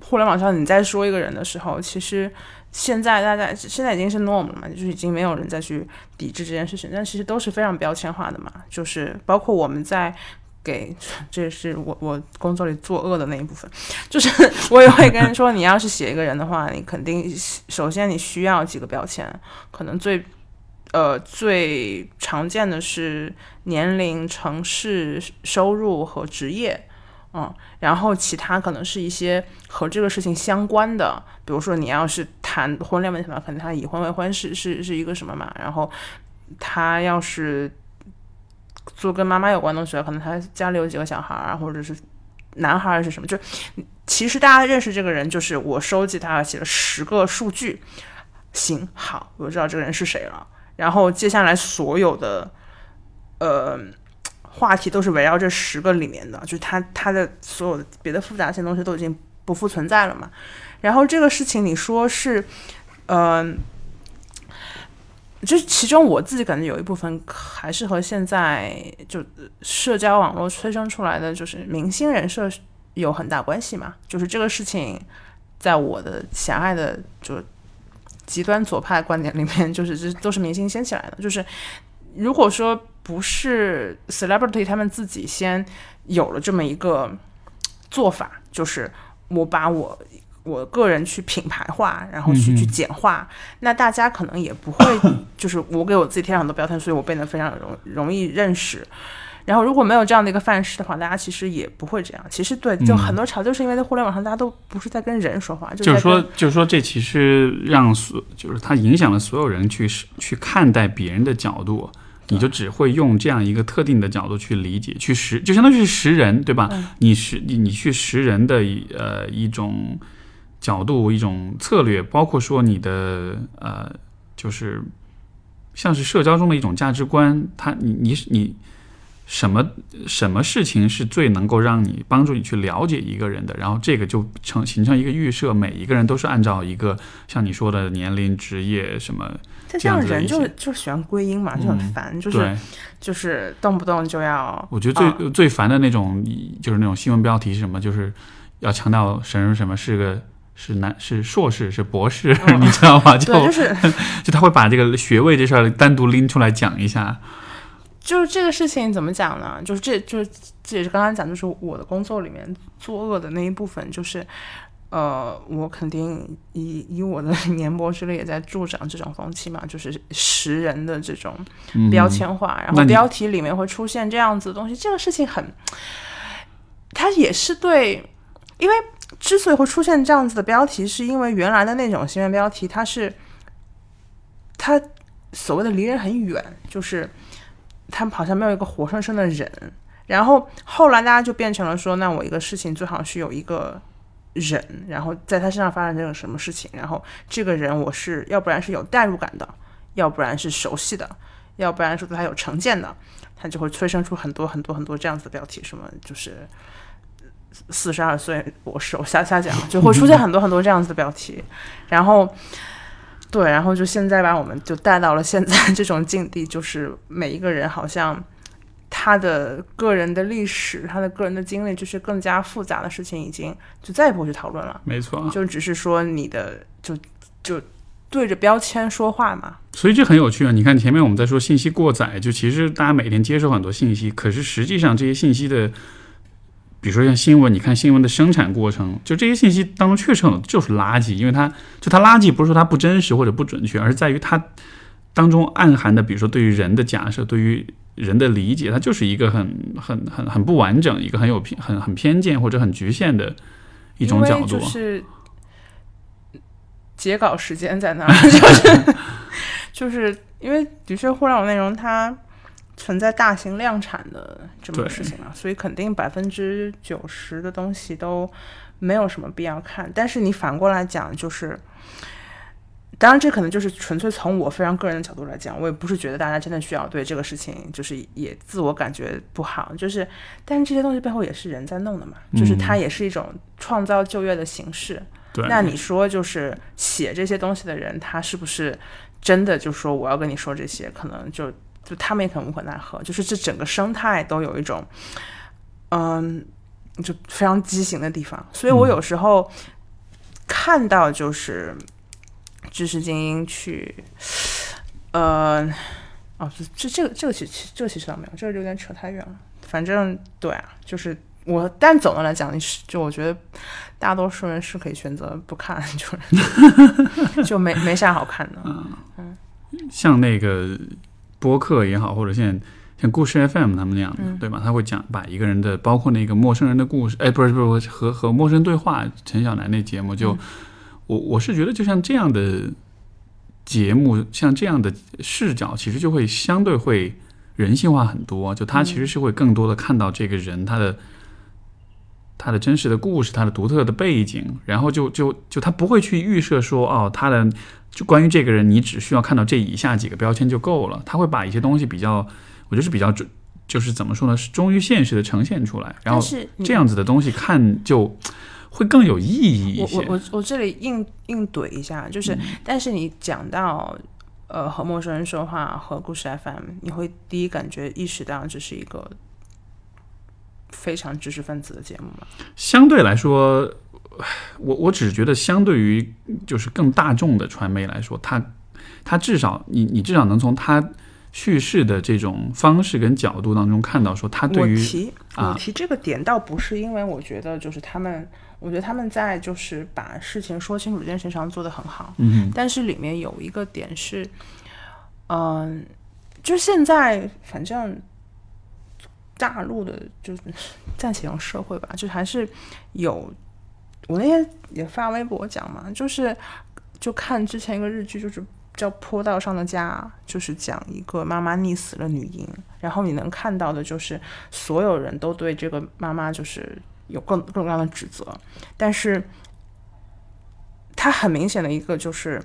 [SPEAKER 2] 互联网上，你在说一个人的时候，其实现在大家现在已经是 norm 了嘛，就是已经没有人再去抵制这件事情，但其实都是非常标签化的嘛，就是包括我们在。给，这是我我工作里作恶的那一部分，就是 我也会跟人说，你要是写一个人的话，你肯定首先你需要几个标签，可能最呃最常见的是年龄、城市、收入和职业，嗯，然后其他可能是一些和这个事情相关的，比如说你要是谈婚恋问题嘛，可能他已婚未婚是是是一个什么嘛，然后他要是做跟妈妈有关的东西，可能他家里有几个小孩啊，或者是男孩是什么，就其实大家认识这个人，就是我收集他写了十个数据，行好，我知道这个人是谁了，然后接下来所有的呃。话题都是围绕这十个里面的，就是他他的所有的别的复杂性东西都已经不复存在了嘛。然后这个事情你说是，嗯、就其中我自己感觉有一部分还是和现在就社交网络催生出来的就是明星人设有很大关系嘛。就是这个事情，在我的狭隘的就极端左派观点里面，就是这都是明星掀起来的。就是如果说不是 celebrity 他们自己先有了这么一个做法，就是我把我我个人去品牌化，然后去、
[SPEAKER 1] 嗯
[SPEAKER 2] 去简化，那大家可能也不会，就是我给我自己贴上很多标签，所以我变得非常容容易认识。然后如果没有这样的一个范式的话，大家其实也不会这样。其实对，就
[SPEAKER 1] 嗯
[SPEAKER 2] 很多潮就是因为在互联网上大家都不是在跟人说话，
[SPEAKER 1] 就是说，就是说，这其实让所，就是它影响了所有人去去看待别人的角度，你就只会用这样一个特定的角度去理解，去识，就相当于是识人，对吧？
[SPEAKER 2] 嗯
[SPEAKER 1] 你识你你去识人的一呃一种角度，一种策略，包括说你的呃，就是像是社交中的一种价值观，它你你你。什么什么事情是最能够让你帮助你去了解一个人的？然后这个就成形成一个预设，每一个人都是按照一个像你说的年龄、职业什么，
[SPEAKER 2] 但这样人就就喜欢归因嘛，就很
[SPEAKER 1] 嗯
[SPEAKER 2] 烦，就是，就是动不动就要，
[SPEAKER 1] 我觉得最、
[SPEAKER 2] 啊
[SPEAKER 1] 最烦的那种就是那种新闻标题是什么，就是要强调什么什么是个是男是硕士是博士，
[SPEAKER 2] 嗯
[SPEAKER 1] 你知道吗？就
[SPEAKER 2] 对，就是
[SPEAKER 1] 就他会把这个学位这事儿单独拎出来讲一下。
[SPEAKER 2] 就是这个事情怎么讲呢？就是这就是这也是刚刚讲，就是我的工作里面作恶的那一部分，就是呃，我肯定以以我的 年博之力也在助长这种风气嘛，就是识人的这种
[SPEAKER 1] 嗯、
[SPEAKER 2] 标签化，然后标题里面会出现这样子的东西，这个事情很，它也是对，因为之所以会出现这样子的标题，是因为原来的那种新闻标题，它是它所谓的离人很远，就是他们好像没有一个活生生的人。然后后来大家就变成了说，那我一个事情最好是有一个人，然后在他身上发生这种什么事情，然后这个人我是要不然是有代入感的，要不然是熟悉的，要不然是对他有成见的，他就会催生出很多很多很多这样子的标题，什么就是四十二岁博士，我瞎瞎讲，就会出现很多很多这样子的标题，然后。对，然后就现在把我们就带到了现在这种境地，就是每一个人好像他他的个人的历史、他的个人的经历，就是更加复杂的事情，已经就再也不会去讨论了。
[SPEAKER 1] 没错，
[SPEAKER 2] 就只是说你的就就对着标签说话嘛。
[SPEAKER 1] 所以这很有趣啊！你看前面我们在说信息过载，就其实大家每天接受很多信息，可是实际上这些信息的，比如说像新闻，你看新闻的生产过程，就这些信息当中确实很多就是垃圾，因为它就它垃圾不是说它不真实或者不准确，而是在于它当中暗含的，比如说对于人的假设，对于人的理解，它就是一个很很很很不完整，一个很有偏很很偏见或者很局限的一种角度。
[SPEAKER 2] 就是截稿时间在那儿，就是就是因为的确互联网内容它存在大型量产的这么个事情嘛，所以肯定百分之九十的东西都没有什么必要看。但是你反过来讲，就是。当然，这可能就是纯粹从我非常个人的角度来讲，我也不是觉得大家真的需要对这个事情就是也自我感觉不好，就是，但是这些东西背后也是人在弄的嘛，就是它也是一种创造就业的形式。
[SPEAKER 1] 对，
[SPEAKER 2] 那你说就是写这些东西的人，他是不是真的就说我要跟你说这些？可能就就他们也可能无可奈何，就是这整个生态都有一种，嗯，就非常畸形的地方。所以我有时候看到就是。知识精英去，呃，哦，这这个这个其实这个其实倒没有，这个有点扯太远了。反正对啊，就是我，但总的来讲，你是就我觉得大多数人是可以选择不看，就是 就没没啥好看的。
[SPEAKER 1] 嗯，像那个播客也好，或者像像故事 FM 他们那样的，对吧？他会讲把一个人的，包括那个陌生人的故事，哎，不是不是和和陌生对话，陈小南那节目就。我我是觉得，就像这样的节目，像这样的视角，其实就会相对会人性化很多。就他其实是会更多的看到这个人他的他的真实的故事，他的独特的背景，然后就就就他不会去预设说，哦，他的就关于这个人，你只需要看到这以下几个标签就够了。他会把一些东西比较，我觉得是比较准，就是怎么说呢，是忠于现实的呈现出来。然后这样子的东西看就。会更有意义一
[SPEAKER 2] 些。我我我我这里硬硬怼一下，就是，但是你讲到呃和陌生人说话和故事 FM，你会第一感觉意识到这是一个非常知识分子的节目吗？
[SPEAKER 1] 相对来说，我我只是觉得相对于就是更大众的传媒来说，它它至少你你至少能从它叙事的这种方式跟角度当中看到，说他对于
[SPEAKER 2] 我提我提这个点，倒不是因为我觉得就是他们。我觉得他们在就是把事情说清楚这件事上做得很好，
[SPEAKER 1] 嗯，
[SPEAKER 2] 但是里面有一个点是，嗯，就是现在反正大陆的就是 暂且用社会吧，就还是有我那天也发微博讲嘛，就是就看之前一个日剧，就是叫《坡道上的家》，就是讲一个妈妈溺死了女婴，然后你能看到的就是所有人都对这个妈妈就是。有更各种各样的指责，但是他很明显的一个就是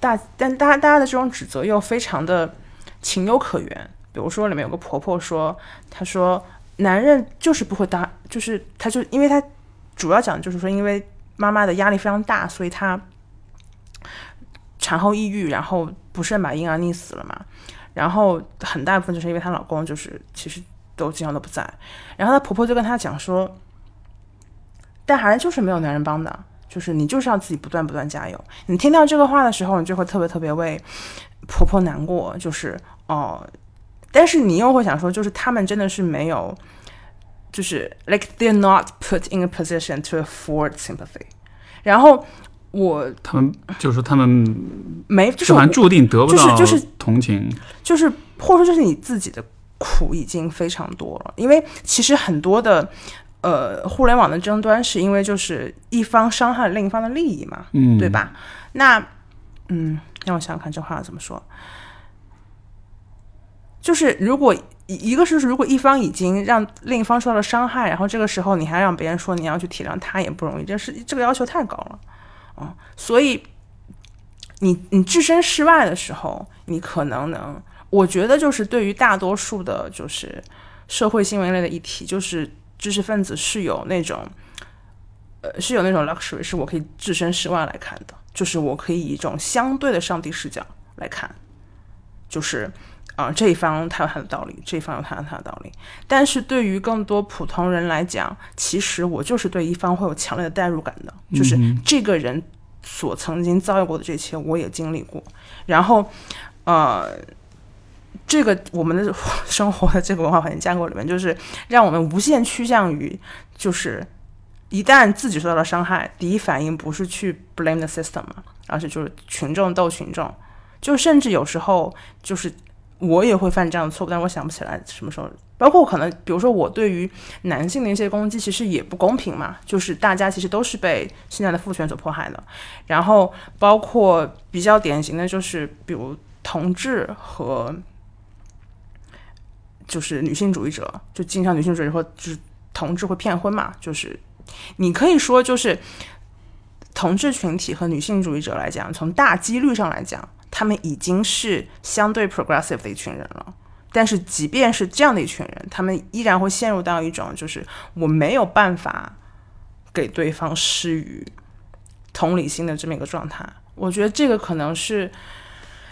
[SPEAKER 2] 大，但大家大家的这种指责又非常的情有可原。比如说里面有个婆婆说，她说男人就是不会搭，就是他就因为他主要讲就是说，因为妈妈的压力非常大，所以她产后抑郁，然后不慎把婴儿溺死了嘛。然后很大部分就是因为她老公就是其实都经常都不在，然后她婆婆就跟她讲说。带孩子就是没有男人帮的，就是你就是要自己不断不断加油。你听到这个话的时候，你就会特别特别为婆婆难过，就是哦，但是你又会想说，就是他们真的是没有，就是 like they're not put in a position to afford sympathy。然后我
[SPEAKER 1] 他们就是他们
[SPEAKER 2] 没，就是
[SPEAKER 1] 注定得不
[SPEAKER 2] 到就是
[SPEAKER 1] 同情，
[SPEAKER 2] 就是或者说就是你自己的苦已经非常多了，因为其实很多的。呃，互联网的争端是因为就是一方伤害另一方的利益嘛，
[SPEAKER 1] 嗯，
[SPEAKER 2] 对吧？那，嗯，让我想想看这话怎么说。就是如果一个是如果一方已经让另一方受到了伤害，然后这个时候你还让别人说你要去体谅他也不容易，这是这个要求太高了啊。所以你你置身事外的时候，你可能能，我觉得就是对于大多数的，就是社会新闻类的议题，就是。知识分子是有那种，呃，是有那种 luxury，是我可以置身事外来看的，就是我可以以一种相对的上帝视角来看，就是，啊、这一方他有他的道理，这一方有他有他的道理。但是对于更多普通人来讲，其实我就是对一方会有强烈的代入感的，就是这个人所曾经遭遇过的这一切，我也经历过。然后，呃，这个我们的 生活的这个文化环境架构里面，就是让我们无限趋向于，就是一旦自己受到了伤害，第一反应不是去 blame the system 嘛，而是就是群众斗群众，就甚至有时候就是我也会犯这样的错误，但我想不起来什么时候。包括可能，比如说我对于男性的一些攻击，其实也不公平嘛，就是大家其实都是被现在的父权所迫害的。然后包括比较典型的就是，比如同志和就是女性主义者，就经常女性主义者或就是同志会骗婚嘛，就是你可以说就是同志群体和女性主义者来讲，从大几率上来讲，他们已经是相对 progressive 的一群人了。但是即便是这样的一群人，他们依然会陷入到一种就是我没有办法给对方施予同理心的这么一个状态。我觉得这个可能是，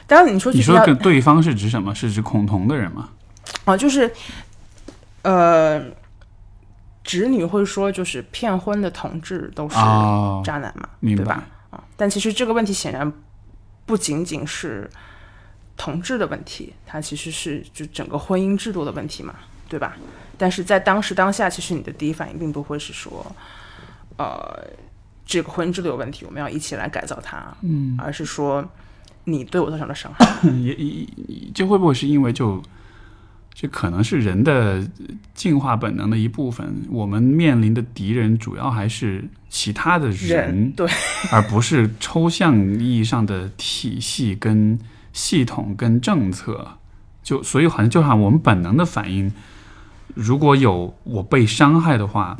[SPEAKER 2] 当然你说
[SPEAKER 1] 你说
[SPEAKER 2] 比较
[SPEAKER 1] 跟对方是指什么？是指恐同的人吗？
[SPEAKER 2] 啊，就是呃，直女会说就是骗婚的同志都是
[SPEAKER 1] 哦，
[SPEAKER 2] 渣男嘛，
[SPEAKER 1] 明白
[SPEAKER 2] 对吧？啊，但其实这个问题显然不仅仅是同志的问题，它其实是就整个婚姻制度的问题嘛，对吧？但是在当时当下，其实你的第一反应并不会是说，呃，这个婚姻制度有问题，我们要一起来改造它，嗯，而是说你对我造成了伤害，
[SPEAKER 1] 也也就会不会是因为就这可能是人的进化本能的一部分？我们面临的敌人主要还是其他的人，
[SPEAKER 2] 对，
[SPEAKER 1] 而不是抽象意义上的体系、跟系统、跟政策。就所以好像就好像我们本能的反应，如果有我被伤害的话，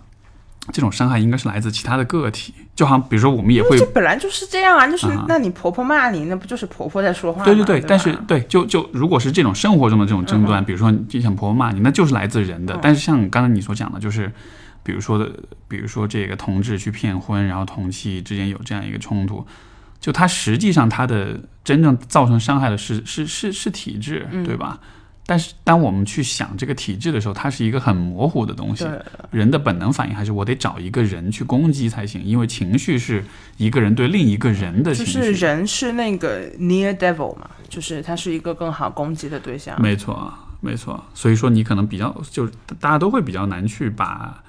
[SPEAKER 1] 这种伤害应该是来自其他的个体。就好像比如说我们也会
[SPEAKER 2] 这本来就是这样啊，就是、
[SPEAKER 1] 啊
[SPEAKER 2] 那你婆婆骂你，那不就是婆婆在说话吗？
[SPEAKER 1] 对对对，
[SPEAKER 2] 吧
[SPEAKER 1] 但是对，就就如果是这种生活中的这种争端，比如说就像婆婆骂你，那就是来自人的。但是像刚才你所讲的，就是比如说的，比如说这个同志去骗婚，然后同妻之间有这样一个冲突，就他实际上他的真正造成伤害的是是是是体制，对吧？但是当我们去想这个体制的时候，它是一个很模糊的东西。人的本能反应还是我得找一个人去攻击才行，因为情绪是一个人对另一个人的
[SPEAKER 2] 就
[SPEAKER 1] 情绪。
[SPEAKER 2] 是人是那个 near devil 嘛，就是他是一个更好攻击的对象。
[SPEAKER 1] 没错，没错。所以说你可能比较，就是大家都会比较难去把，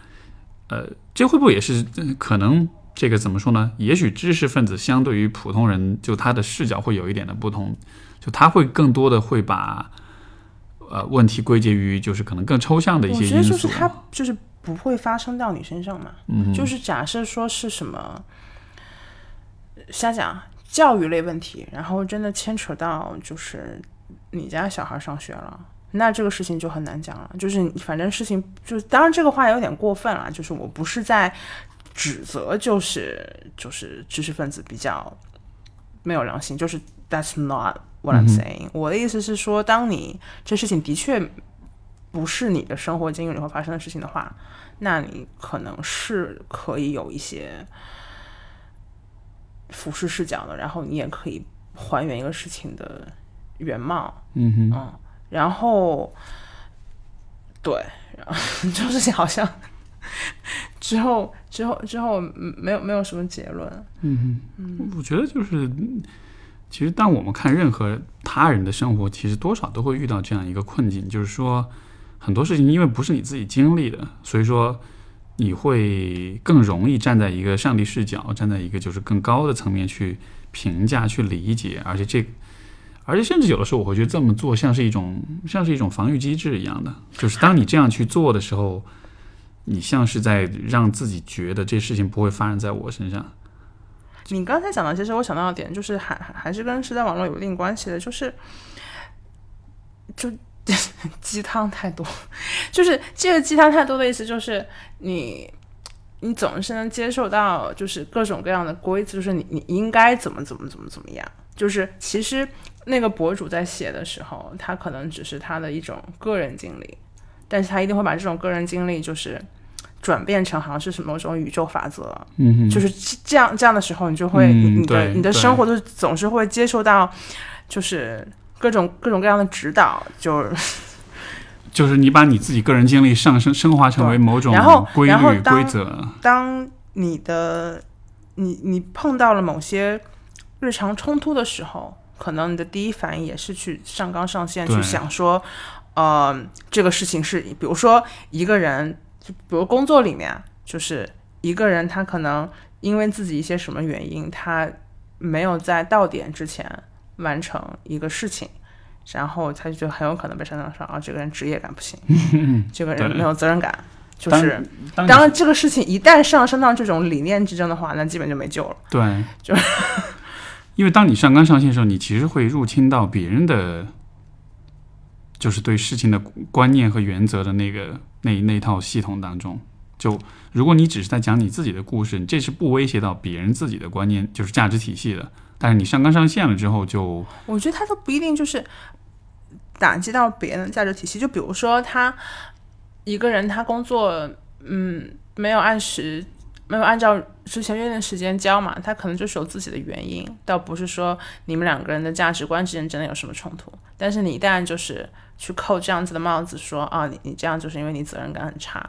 [SPEAKER 1] 呃，这会不会也是呃可能这个怎么说呢？也许知识分子相对于普通人，就他的视角会有一点的不同，就他会更多的会把，呃，问题归结于就是可能更抽象的一
[SPEAKER 2] 我
[SPEAKER 1] 些因素。
[SPEAKER 2] 觉得就是它就是不会发生到你身上嘛，
[SPEAKER 1] 嗯
[SPEAKER 2] 就是假设说是什么，瞎讲教育类问题，然后真的牵扯到就是你家小孩上学了。那这个事情就很难讲了，就是反正事情就是，当然这个话有点过分了，就是我不是在指责，就是就是知识分子比较没有良心，就是 that's not what I'm saying、我的意思是说，当你这事情的确不是你的生活经历里会发生的事情的话，那你可能是可以有一些俯视视角的，然后你也可以还原一个事情的原貌。
[SPEAKER 1] 嗯哼，嗯
[SPEAKER 2] 然后，对，然后 就是好像之后之后之后嗯没有没有什么结论。
[SPEAKER 1] 嗯我觉得就是，其实当我们看任何他人的生活，其实多少都会遇到这样一个困境，就是说很多事情因为不是你自己经历的，所以说你会更容易站在一个上帝视角，站在一个就是更高的层面去评价、去理解，而且这。而且甚至有的时候，我会觉得这么做像是一种像是一种防御机制一样的，就是当你这样去做的时候，你像是在让自己觉得这事情不会发生在我身上。
[SPEAKER 2] 你刚才讲的，其实我想到的点就是还还是跟时代网络有一定关系的，就是就 鸡汤太多，就是这个鸡汤太多的意思就是你你总是能接受到就是各种各样的规则，就是你你应该怎么怎么怎么怎么样，就是其实那个博主在写的时候，他可能只是他的一种个人经历，但是他一定会把这种个人经历就是。转变成好像是什么某种宇宙法则，
[SPEAKER 1] 嗯哼，
[SPEAKER 2] 就是这样这样的时候，你就会、
[SPEAKER 1] 嗯
[SPEAKER 2] 你你的你的生活就总是会接受到，就是各种各种各样的指导，就是
[SPEAKER 1] 就是你把你自己个人经历上升升华成为某种
[SPEAKER 2] 然后
[SPEAKER 1] 规律
[SPEAKER 2] 然后当
[SPEAKER 1] 规则，
[SPEAKER 2] 当你的你你碰到了某些日常冲突的时候，可能你的第一反应也是去上纲上线，去想说，呃，这个事情是，比如说一个人，就比如工作里面，就是一个人他可能因为自己一些什么原因，他没有在到点之前完成一个事情。然后他就很有可能被上纲上啊，这个人职业感不行，这个人没有责任感，就是
[SPEAKER 1] 当
[SPEAKER 2] 这个事情一旦上升到这种理念之争的话，那基本就没救了。
[SPEAKER 1] 对，
[SPEAKER 2] 就是
[SPEAKER 1] 因为当你上纲上线的时候，你其实会入侵到别人的，就是对事情的观念和原则的那个那那套系统当中。就如果你只是在讲你自己的故事，这是不威胁到别人自己的观念，就是价值体系的。但是你上纲上线了之后就，
[SPEAKER 2] 我觉得他都不一定就是打击到别人的价值体系。就比如说他一个人，他工作嗯没有按时没有按照之前约定时间交嘛，他可能就是有自己的原因，倒不是说你们两个人的价值观之间真的有什么冲突。但是你一旦就是去扣这样子的帽子说，啊你你这样就是因为你责任感很差，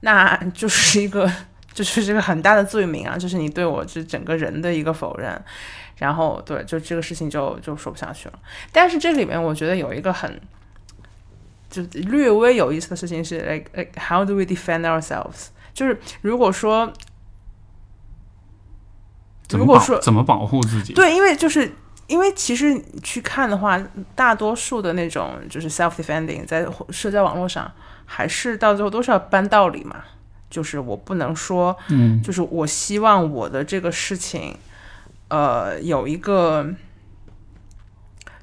[SPEAKER 2] 那就是一个。就是这个很大的罪名啊！就是你对我这整个人的一个否认，然后对，就这个事情就就说不下去了。但是这里面我觉得有一个很就略微有意思的事情是，like like how do we defend ourselves？就是如果说如果说
[SPEAKER 1] 怎么保护自己？
[SPEAKER 2] 对，因为就是因为其实你去看的话，大多数的那种就是 self defending 在社交网络上，还是到最后都是要搬道理嘛。就是我不能说，
[SPEAKER 1] 嗯，
[SPEAKER 2] 就是我希望我的这个事情，呃，有一个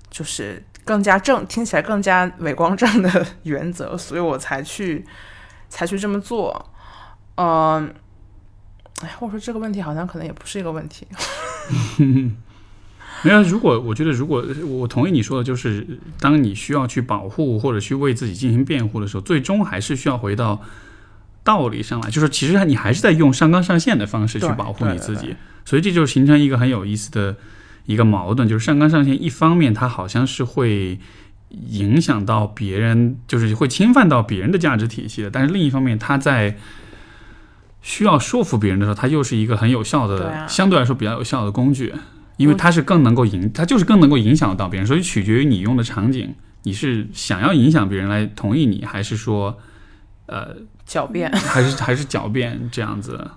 [SPEAKER 2] 就是更加正，听起来更加伟光正的 原则，所以我才去才去这么做。嗯、哎，或者说这个问题好像可能也不是一个问题。
[SPEAKER 1] 没有，如果我觉得，如果我同意你说的，就是当你需要去保护或者去为自己进行辩护的时候，最终还是需要回到道理上来，就是其实你还是在用上纲上线的方式去保护你自己，所以这就形成一个很有意思的一个矛盾，就是上纲上线，一方面它好像是会影响到别人，就是会侵犯到别人的价值体系的，但是另一方面，它在需要说服别人的时候，它又是一个很有效的，
[SPEAKER 2] 对啊
[SPEAKER 1] 相对来说比较有效的工具。因为它是更能够影，它就是更能够影响到别人，所以取决于你用的场景，你是想要影响别人来同意你，还是说，呃，
[SPEAKER 2] 狡辩，
[SPEAKER 1] 还是还是狡辩这样子？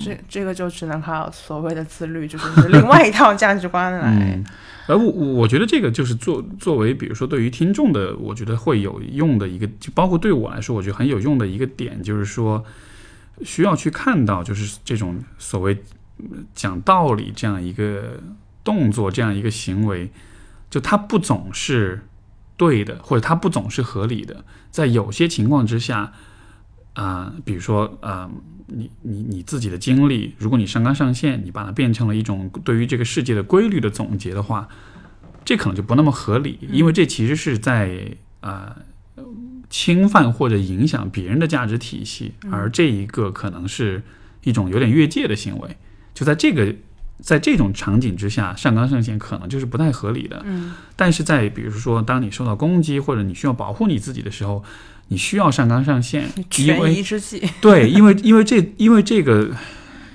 [SPEAKER 2] 这这个就只能靠所谓的自律，就是是另外一套价值观来。
[SPEAKER 1] 嗯，而我我我觉得这个就是作作为，比如说对于听众的，我觉得会有用的一个，就包括对我来说，我觉得很有用的一个点，就是说需要去看到，就是这种所谓嗯讲道理这样一个动作，这样一个行为，就它不总是对的，或者它不总是合理的，在有些情况之下。啊、比如说，啊、你你你自己的经历，如果你上纲上线，你把它变成了一种对于这个世界的规律的总结的话，这可能就不那么合理，因为这其实是在啊、呃侵犯或者影响别人的价值体系，而这一个可能是一种有点越界的行为。就在这个在这种场景之下，上纲上线可能就是不太合理的。
[SPEAKER 2] 嗯，
[SPEAKER 1] 但是在比如说，当你受到攻击或者你需要保护你自己的时候，你需要上纲上线，因
[SPEAKER 2] 权
[SPEAKER 1] 为
[SPEAKER 2] 宜之计。
[SPEAKER 1] 对，因为因为这因为这个，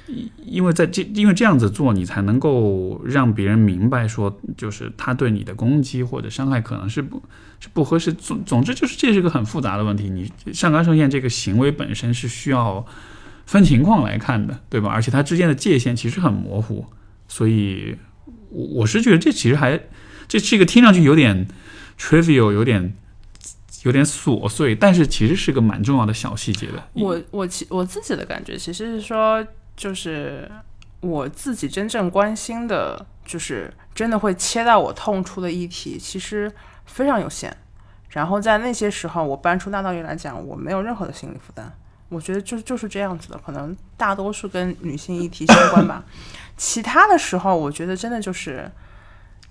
[SPEAKER 1] 因因为在这因为这样子做，你才能够让别人明白说，就是他对你的攻击或者伤害可能是不是不合适。总总之就是这是个很复杂的问题。你上纲上线这个行为本身是需要分情况来看的，对吧？而且它之间的界限其实很模糊，所以我我是觉得这其实还这是一个听上去有点 trivial，有点。有点琐碎，但是其实是个蛮重要的小细节的。
[SPEAKER 2] 我我其我自己的感觉其实是说，就是我自己真正关心的，就是真的会切到我痛处的议题，其实非常有限。然后在那些时候，我搬出大道理来讲，我没有任何的心理负担。我觉得就就是这样子的，可能大多数跟女性议题相关吧。其他的时候，我觉得真的就是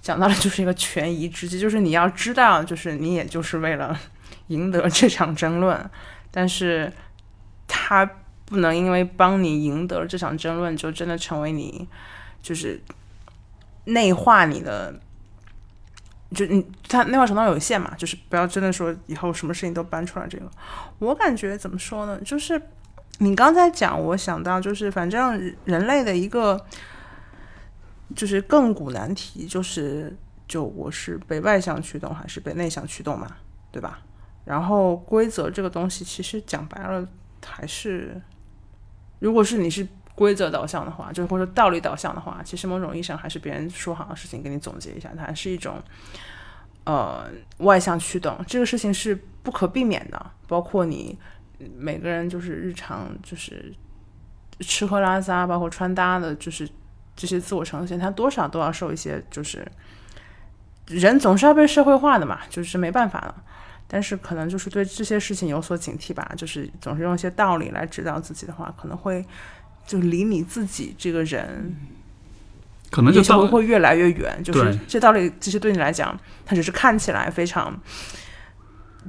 [SPEAKER 2] 讲到了，就是一个权宜之计，就是你要知道，就是你也就是为了 赢得这场争论，但是他不能因为帮你赢得了这场争论，就真的成为你就是内化你的就你他内化程度有限嘛，就是不要真的说以后什么事情都搬出来这个。我感觉怎么说呢？就是你刚才讲，我想到就是反正人类的一个就是亘古难题，就是就我是被外向驱动还是被内向驱动嘛，对吧？然后规则这个东西，其实讲白了还是，如果是你是规则导向的话，就是或者说道理导向的话，其实某种意义上还是别人说好的事情给你总结一下，它是一种呃外向驱动。这个事情是不可避免的，包括你每个人就是日常就是吃喝拉撒，包括穿搭的，就是这些自我呈现，它多少都要受一些就是人总是要被社会化的嘛，就是没办法了。但是可能就是对这些事情有所警惕吧，就是总是用一些道理来指导自己的话，可能会就离你自己这个人，
[SPEAKER 1] 可能就
[SPEAKER 2] 稍
[SPEAKER 1] 微
[SPEAKER 2] 会越来越远。就是这道理，其实对你来讲，它只是看起来非常，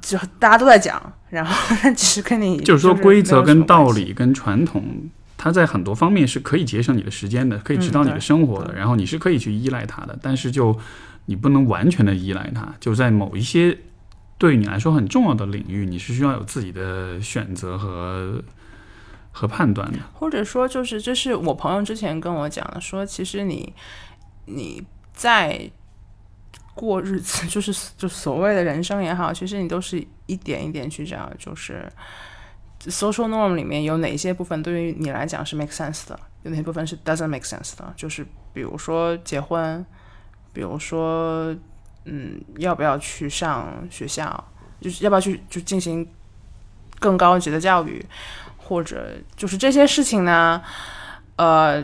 [SPEAKER 2] 就大家都在讲，然后但其实跟你
[SPEAKER 1] 就是说规则跟道理跟传统，它在很多方面是可以节省你的时间的，可以指导你的生活的，
[SPEAKER 2] 对。
[SPEAKER 1] 然后你是可以去依赖它的，但是就你不能完全的依赖它，就在某一些对于你来说很重要的领域，你是需要有自己的选择和和判断的。
[SPEAKER 2] 或者说就是这是我朋友之前跟我讲的，说其实你你在过日子，就是就所谓的人生也好，其实你都是一点一点去找，就是 social norm 里面有哪些部分对于你来讲是 make sense 的，有哪些部分是 doesn't make sense 的，就是比如说结婚，比如说嗯要不要去上学校，就是要不要去就进行更高级的教育，或者就是这些事情呢，呃，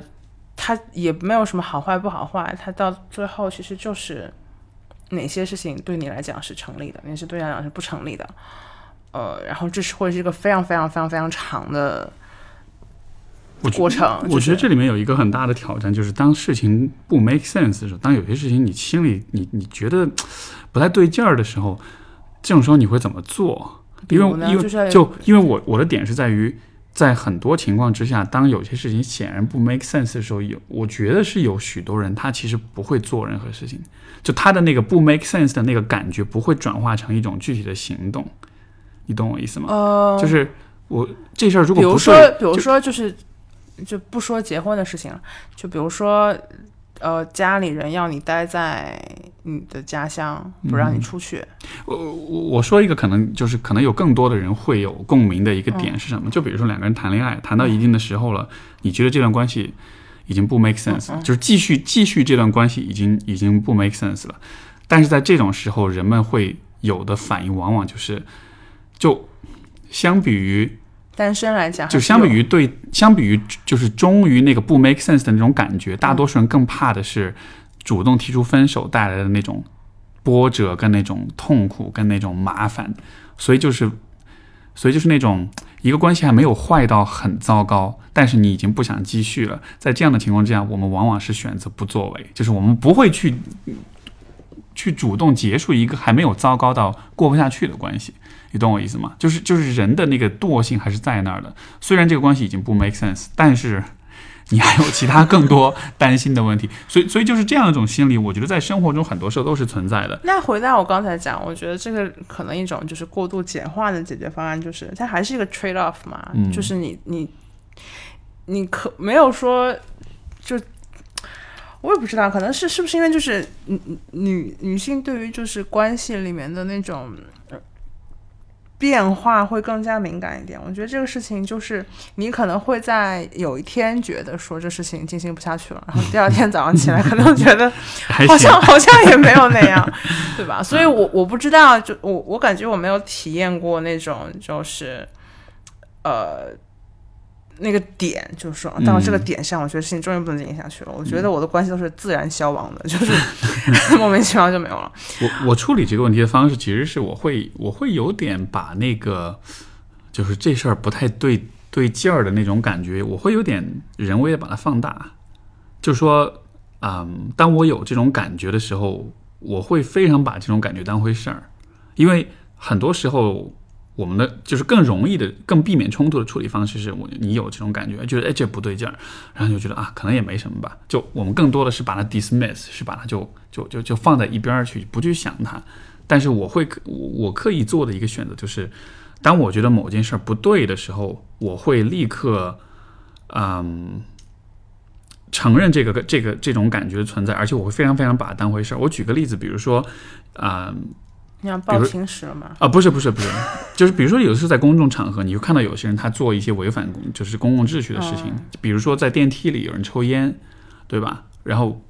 [SPEAKER 2] 它也没有什么好坏不好坏，它到最后其实就是哪些事情对你来讲是成立的，哪些对你来讲是不成立的，呃，然后这是会是一个非常非常非常非常长的过程。
[SPEAKER 1] 我
[SPEAKER 2] 就是
[SPEAKER 1] 觉得这里面有一个很大的挑战，就是当事情不 make sense 的时候，当有些事情你心里你你觉得不太对劲儿的时候，这种时候你会怎么做？因为因为
[SPEAKER 2] 就
[SPEAKER 1] 因为我我的点是在于，在很多情况之下，当有些事情显然不 make sense 的时候，有我觉得是有许多人他其实不会做任何事情，就他的那个不 make sense 的那个感觉不会转化成一种具体的行动，你懂我意思吗？
[SPEAKER 2] 呃，
[SPEAKER 1] 就是我这事儿如果比如
[SPEAKER 2] 说，比如说就是就不说结婚的事情了，就比如说呃家里人要你待在你的家乡，不让你
[SPEAKER 1] 嗯
[SPEAKER 2] 出去，
[SPEAKER 1] 我我我说一个可能就是可能有更多的人会有共鸣的一个
[SPEAKER 2] 嗯。
[SPEAKER 1] 点是什么？就比如说两个人谈恋爱，谈到一定的时候了，你觉得这段关系已经不 make sense，、就是继续继续这段关系已经已经不 make sense 了。但是在这种时候，人们会有的反应往往就是，就相比于
[SPEAKER 2] 单身来讲
[SPEAKER 1] 就相比于对，相比于就是忠于那个不 make sense 的那种感觉，大多数人更怕的是主动提出分手带来的那种波折、跟那种痛苦、跟那种麻烦，所以就是，所以就是那种一个关系还没有坏到很糟糕，但是你已经不想继续了，在这样的情况之下，我们往往是选择不作为，就是我们不会去去主动结束一个还没有糟糕到过不下去的关系。你懂我意思吗？就是就是人的那个惰性还是在那儿的，虽然这个关系已经不 make sense，但是你还有其他更多担心的问题，所以所以就是这样一种心理，我觉得在生活中很多时候都是存在的。
[SPEAKER 2] 那回到我刚才讲，我觉得这个可能一种就是过度简化的解决方案，就是它还是一个 trade off 嘛，
[SPEAKER 1] 嗯
[SPEAKER 2] 就是你你你可没有说就。我也不知道，可能是是不是因为就是女女女性对于就是关系里面的那种呃变化会更加敏感一点。我觉得这个事情就是你可能会在有一天觉得说这事情进行不下去了，然后第二天早上起来可能觉得 好像好像也没有那样，对吧？所以我我不知道，就我我感觉我没有体验过那种就是呃那个点，就是说到了这个点上，我觉得事情终于不能进行下去了。我觉得我的关系都是自然消亡的，就是 莫名其妙就没有了。
[SPEAKER 1] 我我处理这个问题的方式，其实是我会我会有点把那个就是这事儿不太对对劲儿的那种感觉，我会有点人为的把它放大。就是说，嗯，当我有这种感觉的时候，我会非常把这种感觉当回事儿，因为很多时候我们的就是更容易的、更避免冲突的处理方式是我你有这种感觉，就是哎这不对劲儿，然后就觉得啊可能也没什么吧，就我们更多的是把它 dismiss，是把它就就就就放在一边去，不去想它。但是我会我我刻意做的一个选择就是，当我觉得某件事儿不对的时候，我会立刻嗯承认这个这个这种感觉的存在，而且我会非常非常把它当回事儿。我举个例子，比如说啊。
[SPEAKER 2] 你要报情史了吗？
[SPEAKER 1] 啊，不是不是不是，就是比如说有的时候在公众场合，你会看到有些人他做一些违反公就是公共秩序的事情，比如说在电梯里有人抽烟，对吧？然后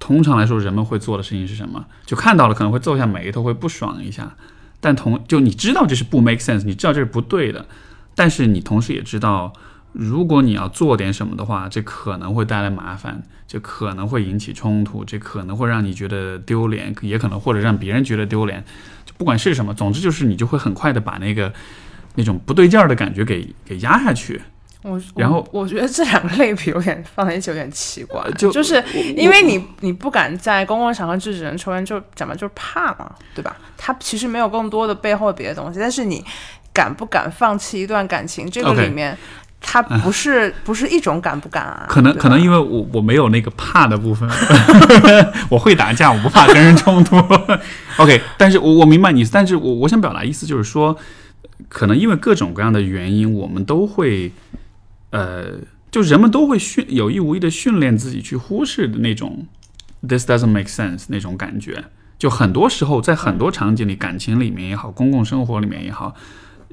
[SPEAKER 1] 通常来说人们会做的事情是什么？就看到了可能会皱下眉头，会不爽一下。但同就你知道这是不 make sense，你知道这是不对的，但是你同时也知道。如果你要做点什么的话，这可能会带来麻烦，这可能会引起冲突，这可能会让你觉得丢脸，也可能或者让别人觉得丢脸。就不管是什么，总之就是你就会很快的把那个那种不对劲儿的感觉给给压下去。
[SPEAKER 2] 我
[SPEAKER 1] 然后
[SPEAKER 2] 我觉得这两个类比有点放在一起有点奇怪，
[SPEAKER 1] 就
[SPEAKER 2] 就是因为你你不敢在公共场合制止人抽烟，就讲白就是怕嘛，对吧？他其实没有更多的背后别的东西，但是你敢不敢放弃一段感情，这个里面。他不是不是一种敢不敢啊？
[SPEAKER 1] 可能可能因为我我没有那个怕的部分，我会打架，我不怕跟人冲突。OK，但是我我明白你，但是我我想表达意思就是说，可能因为各种各样的原因，我们都会，呃，就人们都会训有意无意的训练自己去忽视的那种 this doesn't make sense 那种感觉。就很多时候在很多场景里，感情里面也好，公共生活里面也好。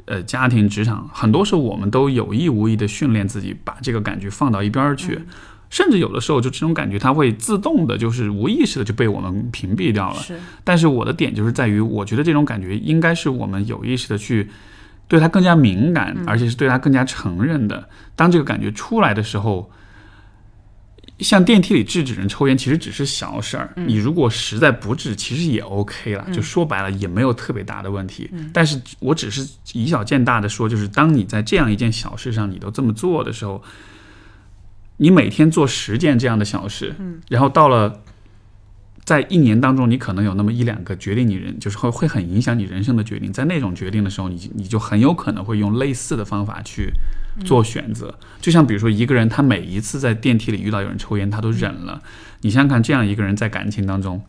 [SPEAKER 1] 呃，家庭、职场，很多时候我们都有意无意的训练自己，把这个感觉放到一边去，甚至有的时候就这种感觉，它会自动的，就是无意识的就被我们屏蔽掉了。
[SPEAKER 2] 是。
[SPEAKER 1] 但是我的点就是在于，我觉得这种感觉应该是我们有意识的去对它更加敏感，而且是对它更加承认的。当这个感觉出来的时候。像电梯里制止人抽烟，其实只是小事儿。你如果实在不治，其实也 OK 了。就说白了，也没有特别大的问题。但是我只是以小见大的说，就是当你在这样一件小事上你都这么做的时候，你每天做十件这样的小事，然后到了。在一年当中，你可能有那么一两个决定你人，就是会会很影响你人生的决定。在那种决定的时候，你你就很有可能会用类似的方法去做选择。就像比如说，一个人他每一次在电梯里遇到有人抽烟，他都忍了。你想想看，这样一个人在感情当中，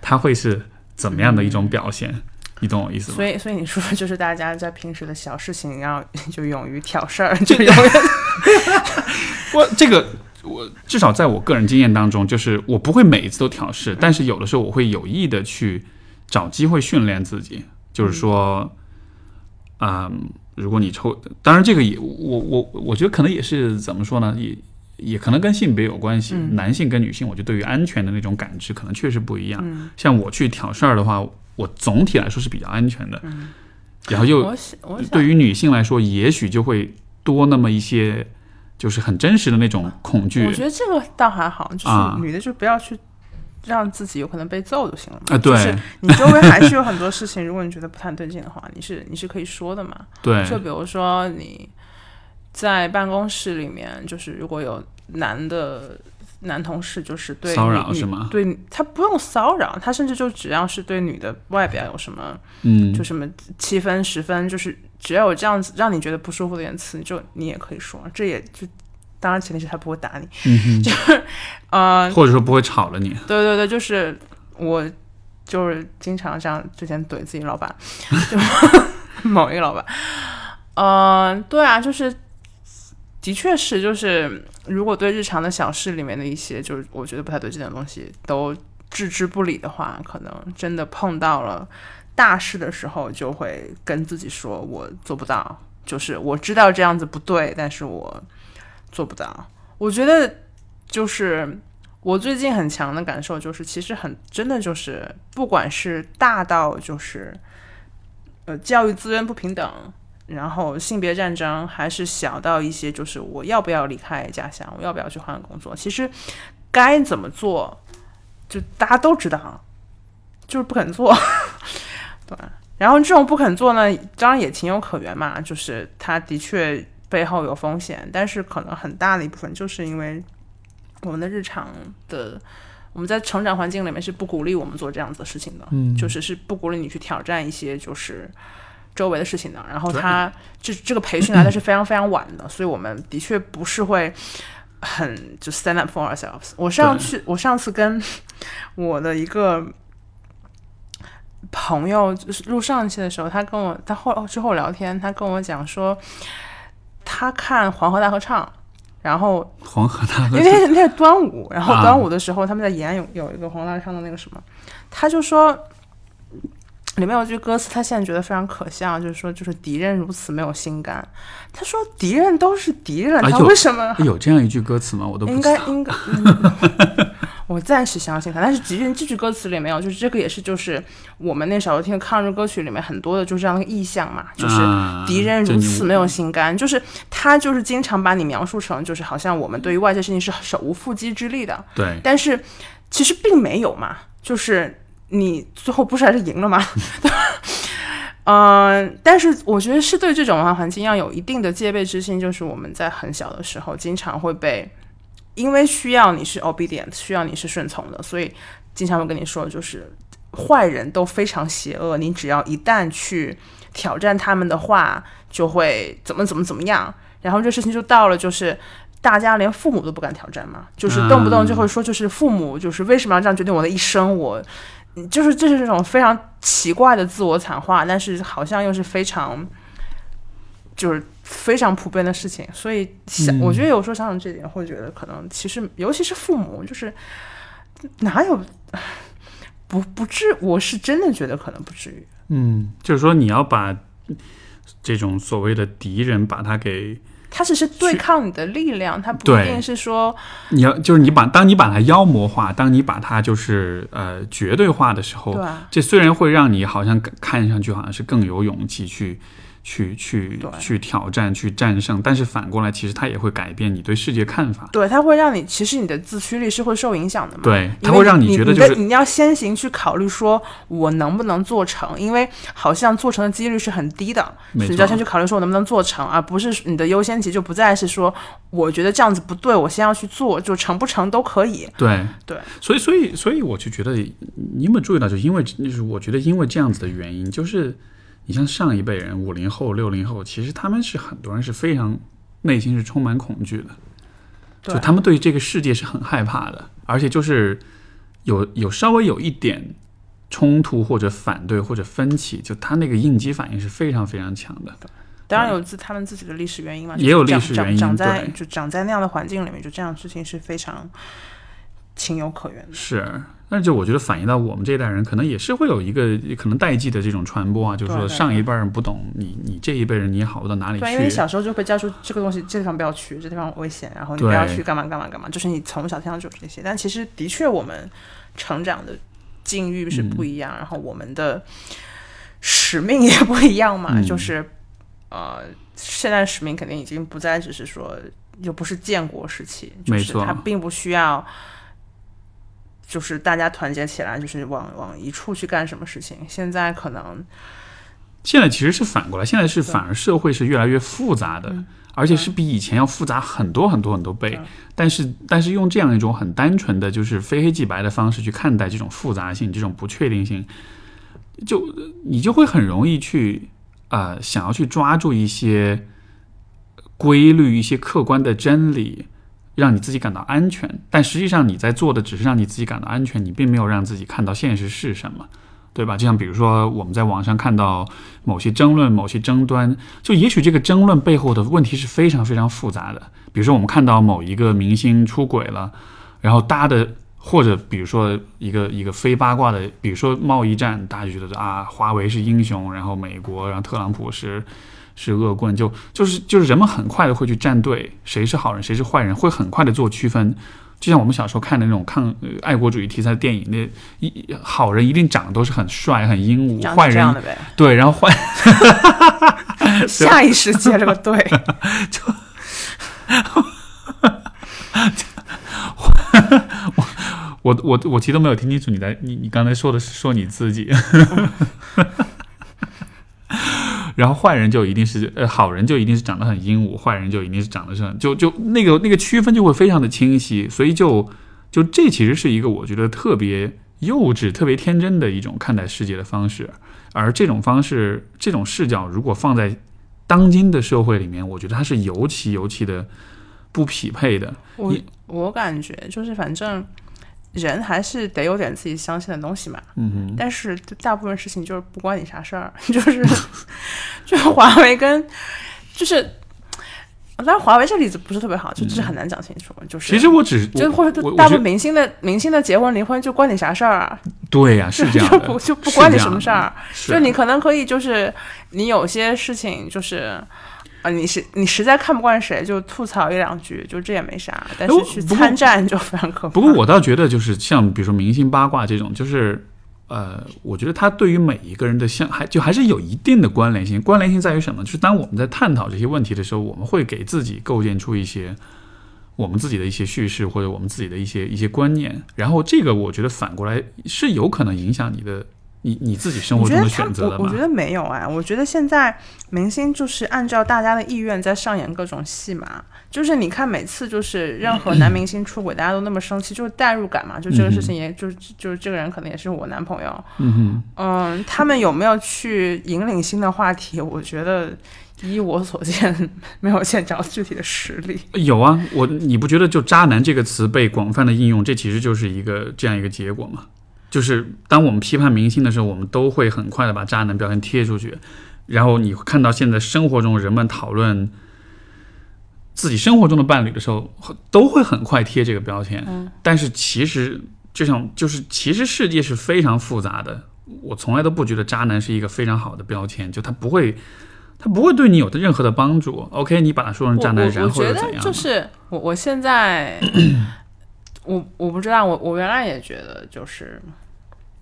[SPEAKER 1] 他会是怎么样的一种表现？你懂我意思吗？
[SPEAKER 2] 所以，所以你说就是大家在平时的小事情，然后 就勇于挑事儿，就
[SPEAKER 1] 我这个。我至少在我个人经验当中，就是我不会每一次都挑事，但是有的时候我会有意的去找机会训练自己，就是说，嗯，如果你抽，当然这个也，我我我觉得可能也是怎么说呢，也也可能跟性别有关系，男性跟女性，我觉得对于安全的那种感知可能确实不一样。像我去挑事儿的话，我总体来说是比较安全的，然后又对于女性来说，也许就会多那么一些。就是很真实的那种恐惧。
[SPEAKER 2] 我觉得这个倒还好，就是女的就不要去让自己有可能被揍就行了嘛。
[SPEAKER 1] 啊，对。
[SPEAKER 2] 你周围还是有很多事情，如果你觉得不太对劲的话，你是你是可以说的嘛。
[SPEAKER 1] 对。
[SPEAKER 2] 就比如说你在办公室里面，就是如果有男的男同事，就是对
[SPEAKER 1] 骚扰是吗？
[SPEAKER 2] 对他不用骚扰，他甚至就只要是对女的外表有什么，
[SPEAKER 1] 嗯，
[SPEAKER 2] 就什么七分十分，就是。只要有这样子让你觉得不舒服的言辞，就你也可以说，这也就当然前提是他不会打你，嗯 就是呃，
[SPEAKER 1] 或者说不会吵了你。
[SPEAKER 2] 对对对，就是我就是经常这样之前怼自己老板，就某一个老板，嗯，对啊，就是的确是，就是如果对日常的小事里面的一些就是我觉得不太对劲的东西都置之不理的话，可能真的碰到了。大事的时候就会跟自己说：“我做不到。”就是我知道这样子不对，但是我做不到。我觉得就是我最近很强的感受就是，其实很真的就是，不管是大到就是呃教育资源不平等，然后性别战争，还是小到一些就是我要不要离开家乡，我要不要去换工作，其实该怎么做，就大家都知道，就是不肯做。对，然后这种不肯做呢，当然也情有可原嘛，就是他的确背后有风险，但是可能很大的一部分就是因为我们的日常的，我们在成长环境里面是不鼓励我们做这样子的事情的，嗯，就是是不鼓励你去挑战一些就是周围的事情的。然后他这这个培训来的是非常非常晚的，所以我们的确不是会很就 stand up for ourselves。我上去，我上次跟我的一个朋友就是录上一期的时候，他跟我他后之后聊天，他跟我讲说，他看黄河大合唱。然后
[SPEAKER 1] 黄河大合
[SPEAKER 2] 唱，因为那是端午，然后端午的时候他们在延安有有一个黄河大合唱的那个什么，他就说里面有句歌词，他现在觉得非常可笑，就是说就是敌人如此没有心肝。他说敌人都是敌人，他为什么
[SPEAKER 1] 有这样一句歌词吗？我都不
[SPEAKER 2] 应该应该。我暂时相信他，但是即便这句歌词里没有，就是这个也是，就是我们那时候听的抗日歌曲里面很多的，就是这样的意象嘛，就是敌人如此没有心肝，就是他就是经常把你描述成，就是好像我们对于外界事情是手无缚鸡之力的，
[SPEAKER 1] 对，
[SPEAKER 2] 但是其实并没有嘛，就是你最后不是还是赢了吗？嗯，但是我觉得是对这种文化环境要有一定的戒备之心，就是我们在很小的时候经常会被。因为需要你是 obedient，需要你是顺从的，所以经常会跟你说，就是坏人都非常邪恶，你只要一旦去挑战他们的话，就会怎么怎么怎么样。然后这事情就到了，就是大家连父母都不敢挑战嘛，就是动不动就会说，就是父母就是为什么要这样决定我的一生？我就是这是这种非常奇怪的自我惨化，但是好像又是非常就是。非常普遍的事情，所以想，我觉得有时候想想这点，会觉得可能其实，尤其是父母，就是哪有不不至，我是真的觉得可能不至于。
[SPEAKER 1] 嗯，就是说你要把这种所谓的敌人，把他给
[SPEAKER 2] 他只是对抗你的力量，他不一定是说
[SPEAKER 1] 你要就是你把当你把他妖魔化，当你把他就是呃绝对化的时候，这虽然会让你好像看上去好像是更有勇气去。去去去挑战，去战胜，但是反过来，其实它也会改变你对世界看法。
[SPEAKER 2] 对，它会让你，其实你的自驱力是会受影响的嘛？
[SPEAKER 1] 对，它会让
[SPEAKER 2] 你
[SPEAKER 1] 觉得就是
[SPEAKER 2] 你要先行去考虑，说我能不能做成，因为好像做成的几率是很低的。
[SPEAKER 1] 你
[SPEAKER 2] 要先去考虑说我能不能做成，而不是你的优先级就不再是说我觉得这样子不对，我先要去做，就成不成都可以。
[SPEAKER 1] 对
[SPEAKER 2] 对，
[SPEAKER 1] 所以所以所以我就觉得，你有没有注意到，就因为就是我觉得因为这样子的原因，就是。你像上一辈人，五零后、六零后，其实他们是很多人是非常内心是充满恐惧的，就他们对这个世界是很害怕的，而且就是有有稍微有一点冲突或者反对或者分歧，就他那个应激反应是非常非常强的。
[SPEAKER 2] 当然有自他们自己的历史原因嘛，
[SPEAKER 1] 也有历史原因，
[SPEAKER 2] 长在就长在那样的环境里面，就这样事情是非常情有可原的。
[SPEAKER 1] 是。那就我觉得反映到我们这一代人，可能也是会有一个可能代际的这种传播啊，就是说上一辈人不懂你，你这一辈人你好不到哪里去。
[SPEAKER 2] 对，因为小时候就被教出这个东西，这地方不要去，这地方危险，然后你不要去干嘛干嘛干嘛，就是你从小听到就是这些。但其实的确，我们成长的境遇是不一样，然后我们的使命也不一样嘛。就是呃，现在使命肯定已经不再只是说，又不是建国时期，
[SPEAKER 1] 就是，
[SPEAKER 2] 它并不需要。就是大家团结起来，就是往往一处去干什么事情。现在可能，
[SPEAKER 1] 现在其实是反过来，现在是反而社会是越来越复杂的，而且是比以前要复杂很多很多很多倍。但是，但是用这样一种很单纯的就是非黑即白的方式去看待这种复杂性、这种不确定性，就你就会很容易去啊，想要去抓住一些规律、一些客观的真理。让你自己感到安全，但实际上你在做的只是让你自己感到安全，你并没有让自己看到现实是什么，对吧？就像比如说我们在网上看到某些争论、某些争端，就也许这个争论背后的问题是非常非常复杂的。比如说我们看到某一个明星出轨了，然后搭的，或者比如说一个一个非八卦的，比如说贸易战，大家就觉得啊，华为是英雄，然后美国，然后特朗普是。是恶棍，就就是就是人们很快的会去站队，谁是好人，谁是坏人，会很快的做区分。就像我们小时候看的那种抗爱国主义题材的电影，那一好人一定长得都是很帅、很英武，坏人对，然后坏，
[SPEAKER 2] 下意识接了个对，
[SPEAKER 1] 就 我我我其实都没有听清楚你在你你刚才说的是说你自己。然后坏人就一定是呃好人就一定是长得很英武，坏人就一定是长得是很就就那个那个区分就会非常的清晰，所以就就这其实是一个我觉得特别幼稚、特别天真的一种看待世界的方式，而这种方式、这种视角，如果放在当今的社会里面，我觉得它是尤其尤其的不匹配的。
[SPEAKER 2] 我我感觉就是反正人还是得有点自己相信的东西嘛。
[SPEAKER 1] 嗯哼，
[SPEAKER 2] 但是大部分事情就是不关你啥事儿，就是就是华为跟就是，当然华为这例子不是特别好，就就是很难讲清楚，就是
[SPEAKER 1] 其实我只是
[SPEAKER 2] 就或者大部分明星的明星的结婚离婚就关你啥事儿啊？
[SPEAKER 1] 对呀、是这样
[SPEAKER 2] 就
[SPEAKER 1] 的，
[SPEAKER 2] 不就不关你什么事儿？就你可能可以就是你有些事情就是。啊，你是你实在看不惯谁，就吐槽一两句，就这也没啥。但是去参战就非常可怕。
[SPEAKER 1] 不过我倒觉得，就是像比如说明星八卦这种，就是呃，我觉得它对于每一个人的相还就还是有一定的关联性。关联性在于什么？就是当我们在探讨这些问题的时候，我们会给自己构建出一些我们自己的一些叙事或者我们自己的一些一些观念，然后这个我觉得反过来是有可能影响你的你你自己生活中的选择的嘛
[SPEAKER 2] 我我觉。得没有哎，我觉得现在明星就是按照大家的意愿在上演各种戏码。就是你看每次就是任何男明星出轨，大家都那么生气，就是代入感嘛。就这个事情也，就是就是这个人可能也是我男朋友。
[SPEAKER 1] 嗯
[SPEAKER 2] 嗯，他们有没有去引领新的话题？我觉得依我所见，没有见着具体的实
[SPEAKER 1] 例。有啊，我你不觉得就“渣男”这个词被广泛的应用，这其实就是一个这样一个结果吗？就是当我们批判明星的时候，我们都会很快的把渣男标签贴出去，然后你会看到现在生活中人们讨论自己生活中的伴侣的时候，都会很快贴这个标签。
[SPEAKER 2] 嗯，
[SPEAKER 1] 但是其实就像就是其实世界是非常复杂的，我从来都不觉得渣男是一个非常好的标签，就他不会。他不会对你有任何的帮助。OK，你把他说成渣男，
[SPEAKER 2] 我
[SPEAKER 1] 然
[SPEAKER 2] 我觉得
[SPEAKER 1] 怎样？
[SPEAKER 2] 就是我我现在我我不知道，我我原来也觉得就是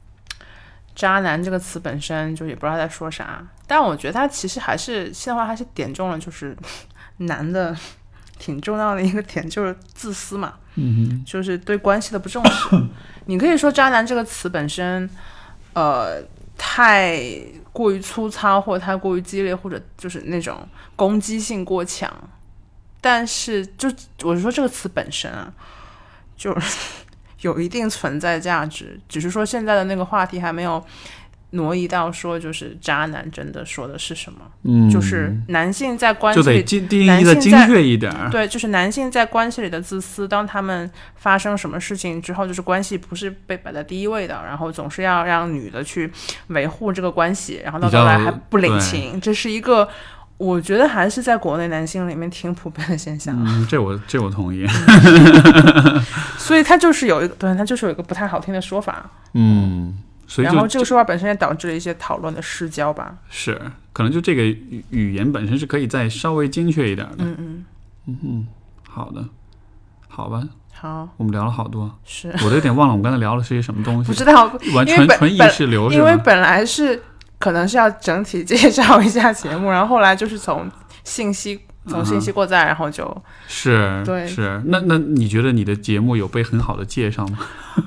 [SPEAKER 2] “渣男”这个词本身就也不知道在说啥，但我觉得他其实还是现在话还是点中了就是 男的挺重要的一个点，就是自私嘛。
[SPEAKER 1] 嗯
[SPEAKER 2] 就是对关系的不重视。你可以说“渣男”这个词本身，呃，太过于粗糙，或者太过于激烈，或者就是那种攻击性过强。但是，就我是说这个词本身啊，就是 有一定存在价值，只是说现在的那个话题还没有挪移到说，就是渣男真的说的是什么，
[SPEAKER 1] 嗯，
[SPEAKER 2] 就是男性在关系里
[SPEAKER 1] 得定义的精确一点儿。
[SPEAKER 2] 对，就是男性在关系里的自私，当他们发生什么事情之后，就是关系不是被摆在第一位的，然后总是要让女的去维护这个关系，然后到头来还不领情，这是一个我觉得还是在国内男性里面挺普遍的现象，
[SPEAKER 1] 嗯，这我这我同意。
[SPEAKER 2] 所以他就是有一个对，他就是有一个不太好听的说法，
[SPEAKER 1] 嗯，所以
[SPEAKER 2] 然后这个说法本身也导致了一些讨论的失焦吧，
[SPEAKER 1] 是可能就这个语语言本身是可以再稍微精确一点的。
[SPEAKER 2] 嗯嗯。
[SPEAKER 1] 嗯嗯，好的，好吧，
[SPEAKER 2] 好。
[SPEAKER 1] 我们聊了好多，
[SPEAKER 2] 是。
[SPEAKER 1] 我都有点忘了我们刚才聊的是些什么东西，
[SPEAKER 2] 不知道，
[SPEAKER 1] 完全纯意识流？
[SPEAKER 2] 因为本来是可能是要整体介绍一下节目，然后后来就是从信息从信息过载，然后就
[SPEAKER 1] 是
[SPEAKER 2] 对
[SPEAKER 1] 是，那那你觉得你的节目有被很好的介绍吗？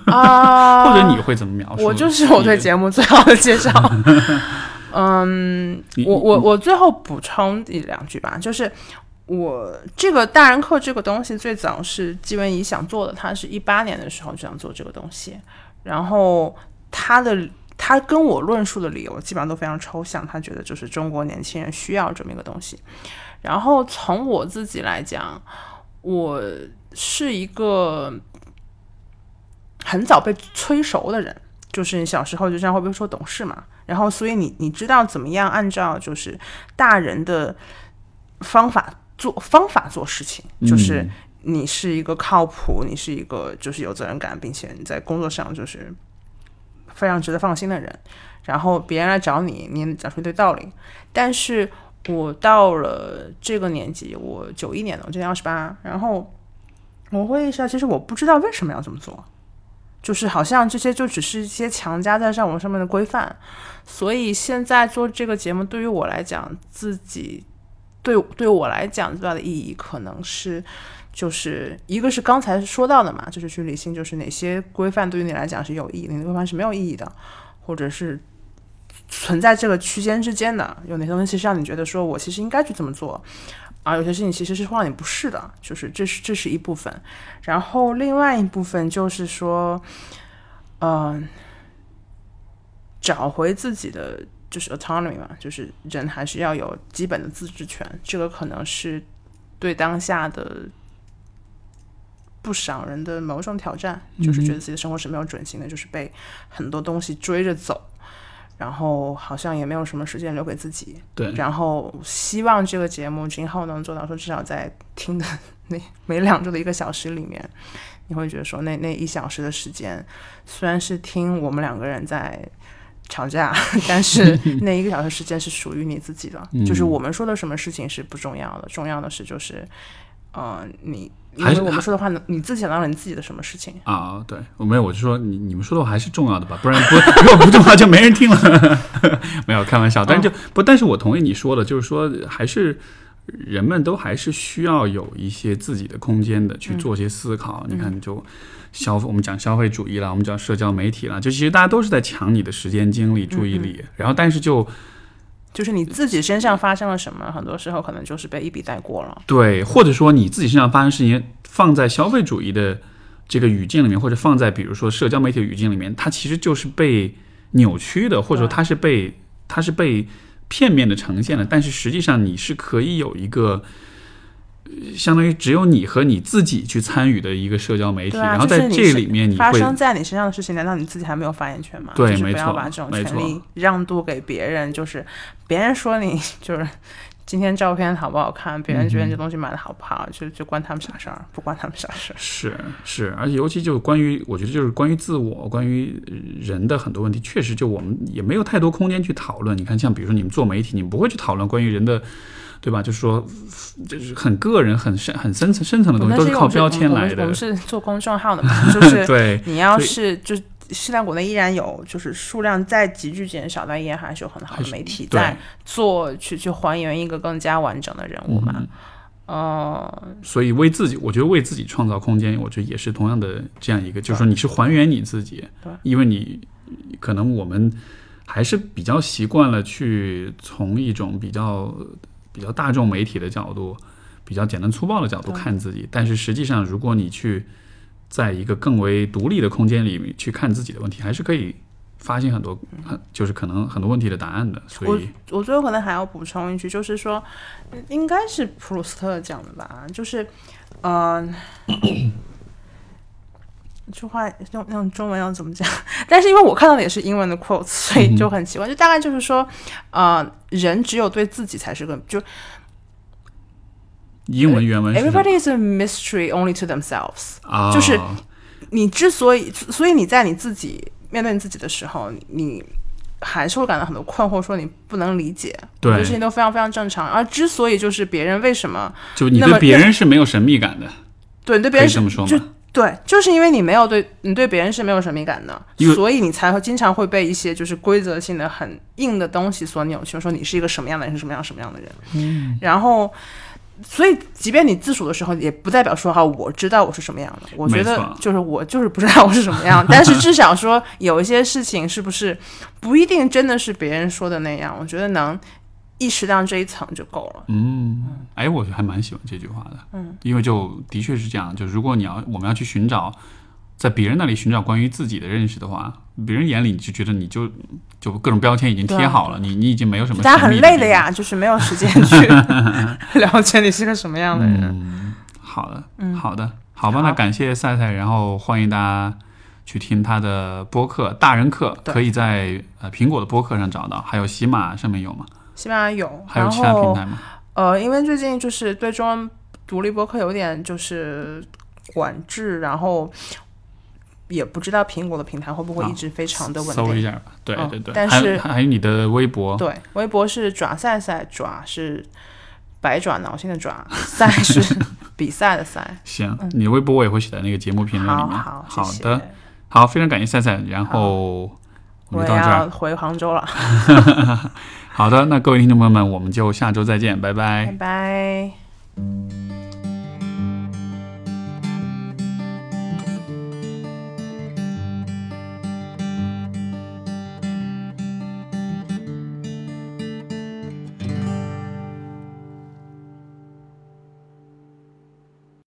[SPEAKER 2] 啊，
[SPEAKER 1] 或者你会怎么描述？
[SPEAKER 2] 我就是我对，节目最好的介绍。嗯，我我我最后补充一两句吧，就是我这个大人课这个东西最早是季文怡想做的，他是一八年的时候就想做这个东西，然后他的他跟我论述的理由基本上都非常抽象，他觉得就是中国年轻人需要这么一个东西。然后从我自己来讲，我是一个很早被催熟的人，就是你小时候就这样会不会说懂事嘛？然后所以你你知道怎么样按照就是大人的方法做方法做事情，就是
[SPEAKER 1] 嗯
[SPEAKER 2] 你是一个靠谱，你是一个就是有责任感，并且你在工作上就是非常值得放心的人。然后别人来找你，你也讲出一堆道理。但是我到了这个年纪，我九一年的，我今年二十八，然后我会意识到，其实我不知道为什么要这么做。就是好像这些就只是一些强加在上我上面的规范，所以现在做这个节目对于我来讲，自己对对我来讲最大的意义可能是，就是一个是刚才说到的嘛，就是去理性，就是哪些规范对于你来讲是有意义，哪些规范是没有意义的，或者是存在这个区间之间的，有哪些东西是让你觉得说我其实应该去这么做，啊有些事情其实是会让你不适的，就是这是这是一部分，然后另外一部分就是说，嗯、找回自己的就是 autonomy 嘛，就是人还是要有基本的自治权。这个可能是对当下的不少人的某种挑战，就是觉得自己的生活是没有准心的，就是被很多东西追着走，然后好像也没有什么时间留给自己。
[SPEAKER 1] 对，
[SPEAKER 2] 然后希望这个节目今后能做到，说至少在听的那每两周的一个小时里面，你会觉得说那那一小时的时间，虽然是听我们两个人在吵架，但是 那一个小时时间是属于你自己的。就是我们说的什么事情是不重要的，重要的是就是，呃，你因
[SPEAKER 1] 还是
[SPEAKER 2] 为我们说的话，你自己想到了你自己的什么事情。
[SPEAKER 1] 啊，对，我没有，我就说你你们说的话还是重要的吧，不然不 如果不重要就没人听了。没有开玩笑，但是就、不，但是我同意你说的，就是说还是人们都还是需要有一些自己的空间的去做些思考。你看，就消我们讲消费主义啦，我们讲社交媒体啦，就其实大家都是在抢你的时间、精力、注意力，然后但是就
[SPEAKER 2] 就是你自己身上发生了什么，很多时候可能就是被一笔带过了。
[SPEAKER 1] 对，或者说你自己身上发生事情，放在消费主义的这个语境里面，或者放在比如说社交媒体的语境里面，它其实就是被扭曲的，或者说它是被它是被片面的呈现的。但是实际上你是可以有一个。呃相当于只有你和你自己去参与的一个社交媒体，
[SPEAKER 2] 啊，
[SPEAKER 1] 然后在这里面你
[SPEAKER 2] 发生在你身上的事情，难道你自己还没有发言权吗？
[SPEAKER 1] 对没错
[SPEAKER 2] 把这种权利让渡给别人，就是别人说你就是今天照片好不好看，别人觉得这东西买的好不好，就就关他们啥事儿，不关他们啥事儿。
[SPEAKER 1] 是是，而且尤其就关于，我觉得就是关于自我、关于呃人的很多问题，确实就我们也没有太多空间去讨论。你看，像比如说你们做媒体，你们不会去讨论关于人的，对吧？就是说，就是很个人、很深、很深层、深层的东西，都是靠标签来的
[SPEAKER 2] 我们。是做公众号的嘛，就是
[SPEAKER 1] 对
[SPEAKER 2] 你要是就现在国内依然有，就是数量在急剧减少，但依然还是有很好的媒体在做去去还原一个更加完整的人物嘛。
[SPEAKER 1] 嗯。
[SPEAKER 2] 呃，
[SPEAKER 1] 所以为自己，我觉得为自己创造空间，我觉得也是同样的这样一个，就是说你是还原你自己
[SPEAKER 2] 对，
[SPEAKER 1] 因为你可能我们还是比较习惯了去从一种比较比较大众媒体的角度，比较简单粗暴的角度看自己，但是实际上，如果你去在一个更为独立的空间里面去看自己的问题，还是可以发现很多，很就是可能很多问题的答案的。所以，
[SPEAKER 2] 我最后可能还要补充一句，就是说，嗯应该是普鲁斯特讲的吧，就是，嗯、这话用用中文要怎么讲？但是因为我看到的也是英文的 quotes，所以就很奇怪。就大概就是说，呃，人只有对自己才是个，就
[SPEAKER 1] 英文原文是
[SPEAKER 2] everybody is a mystery only to themselves。
[SPEAKER 1] 啊，
[SPEAKER 2] 就是你之所以，所以你在你自己面对你自己的时候，你还是会感到很多困惑，说你不能理解，
[SPEAKER 1] 对
[SPEAKER 2] 事情都非常非常正常。而之所以就是别人为什么
[SPEAKER 1] 就你对别人是没有神秘感的，
[SPEAKER 2] 对你对别人是就
[SPEAKER 1] 这么说吗？
[SPEAKER 2] 对，就是因为你没有对你对别人是没有神秘感的，所以你才会经常会被一些就是规则性的很硬的东西所扭曲，说你是一个什么样的人，是什么样什么样的人。嗯，然后。所以，即便你自属的时候，也不代表说哈，我知道我是什么样的。我觉得就是我就是不知道我是什么样，但是至少说有一些事情是不是不一定真的是别人说的那样。我觉得能意识到这一层就够了。
[SPEAKER 1] 嗯，哎，我还蛮喜欢这句话的，
[SPEAKER 2] 嗯，
[SPEAKER 1] 因为就的确是这样，就如果你要我们要去寻找，在别人那里寻找关于自己的认识的话，别人眼里你就觉得你就就各种标签已经贴好了，你你已经没有什么
[SPEAKER 2] 大家很。累的呀，就是没有时间去 了解你是个什么样的人。
[SPEAKER 1] 嗯，好的，
[SPEAKER 2] 嗯
[SPEAKER 1] 好的，好吧，
[SPEAKER 2] 好
[SPEAKER 1] 那感谢赛赛，然后欢迎大家去听他的播客《大人课》，可以在呃苹果的播客上找到，还有喜马上面有吗？
[SPEAKER 2] 西班牙有，
[SPEAKER 1] 还有其他平台吗？
[SPEAKER 2] 呃，因为最近就是对中文独立播客有点就是管制，然后也不知道苹果的平台会不会
[SPEAKER 1] 啊
[SPEAKER 2] 一直非常的稳定。
[SPEAKER 1] 搜一下吧，对
[SPEAKER 2] 嗯
[SPEAKER 1] 对对，
[SPEAKER 2] 但是
[SPEAKER 1] 还有你的微博，
[SPEAKER 2] 对，微博是爪赛赛，爪是百爪挠心的爪，赛是比赛的赛。
[SPEAKER 1] 行，你微博我也会写在那个节目评论里面。
[SPEAKER 2] 好好，
[SPEAKER 1] 的，好，非常感谢赛赛，然后我
[SPEAKER 2] 我也
[SPEAKER 1] 们到这儿。
[SPEAKER 2] 要回杭州了，
[SPEAKER 1] 好的，那各位听众朋友们，我们就下周再见，拜拜
[SPEAKER 2] 拜拜。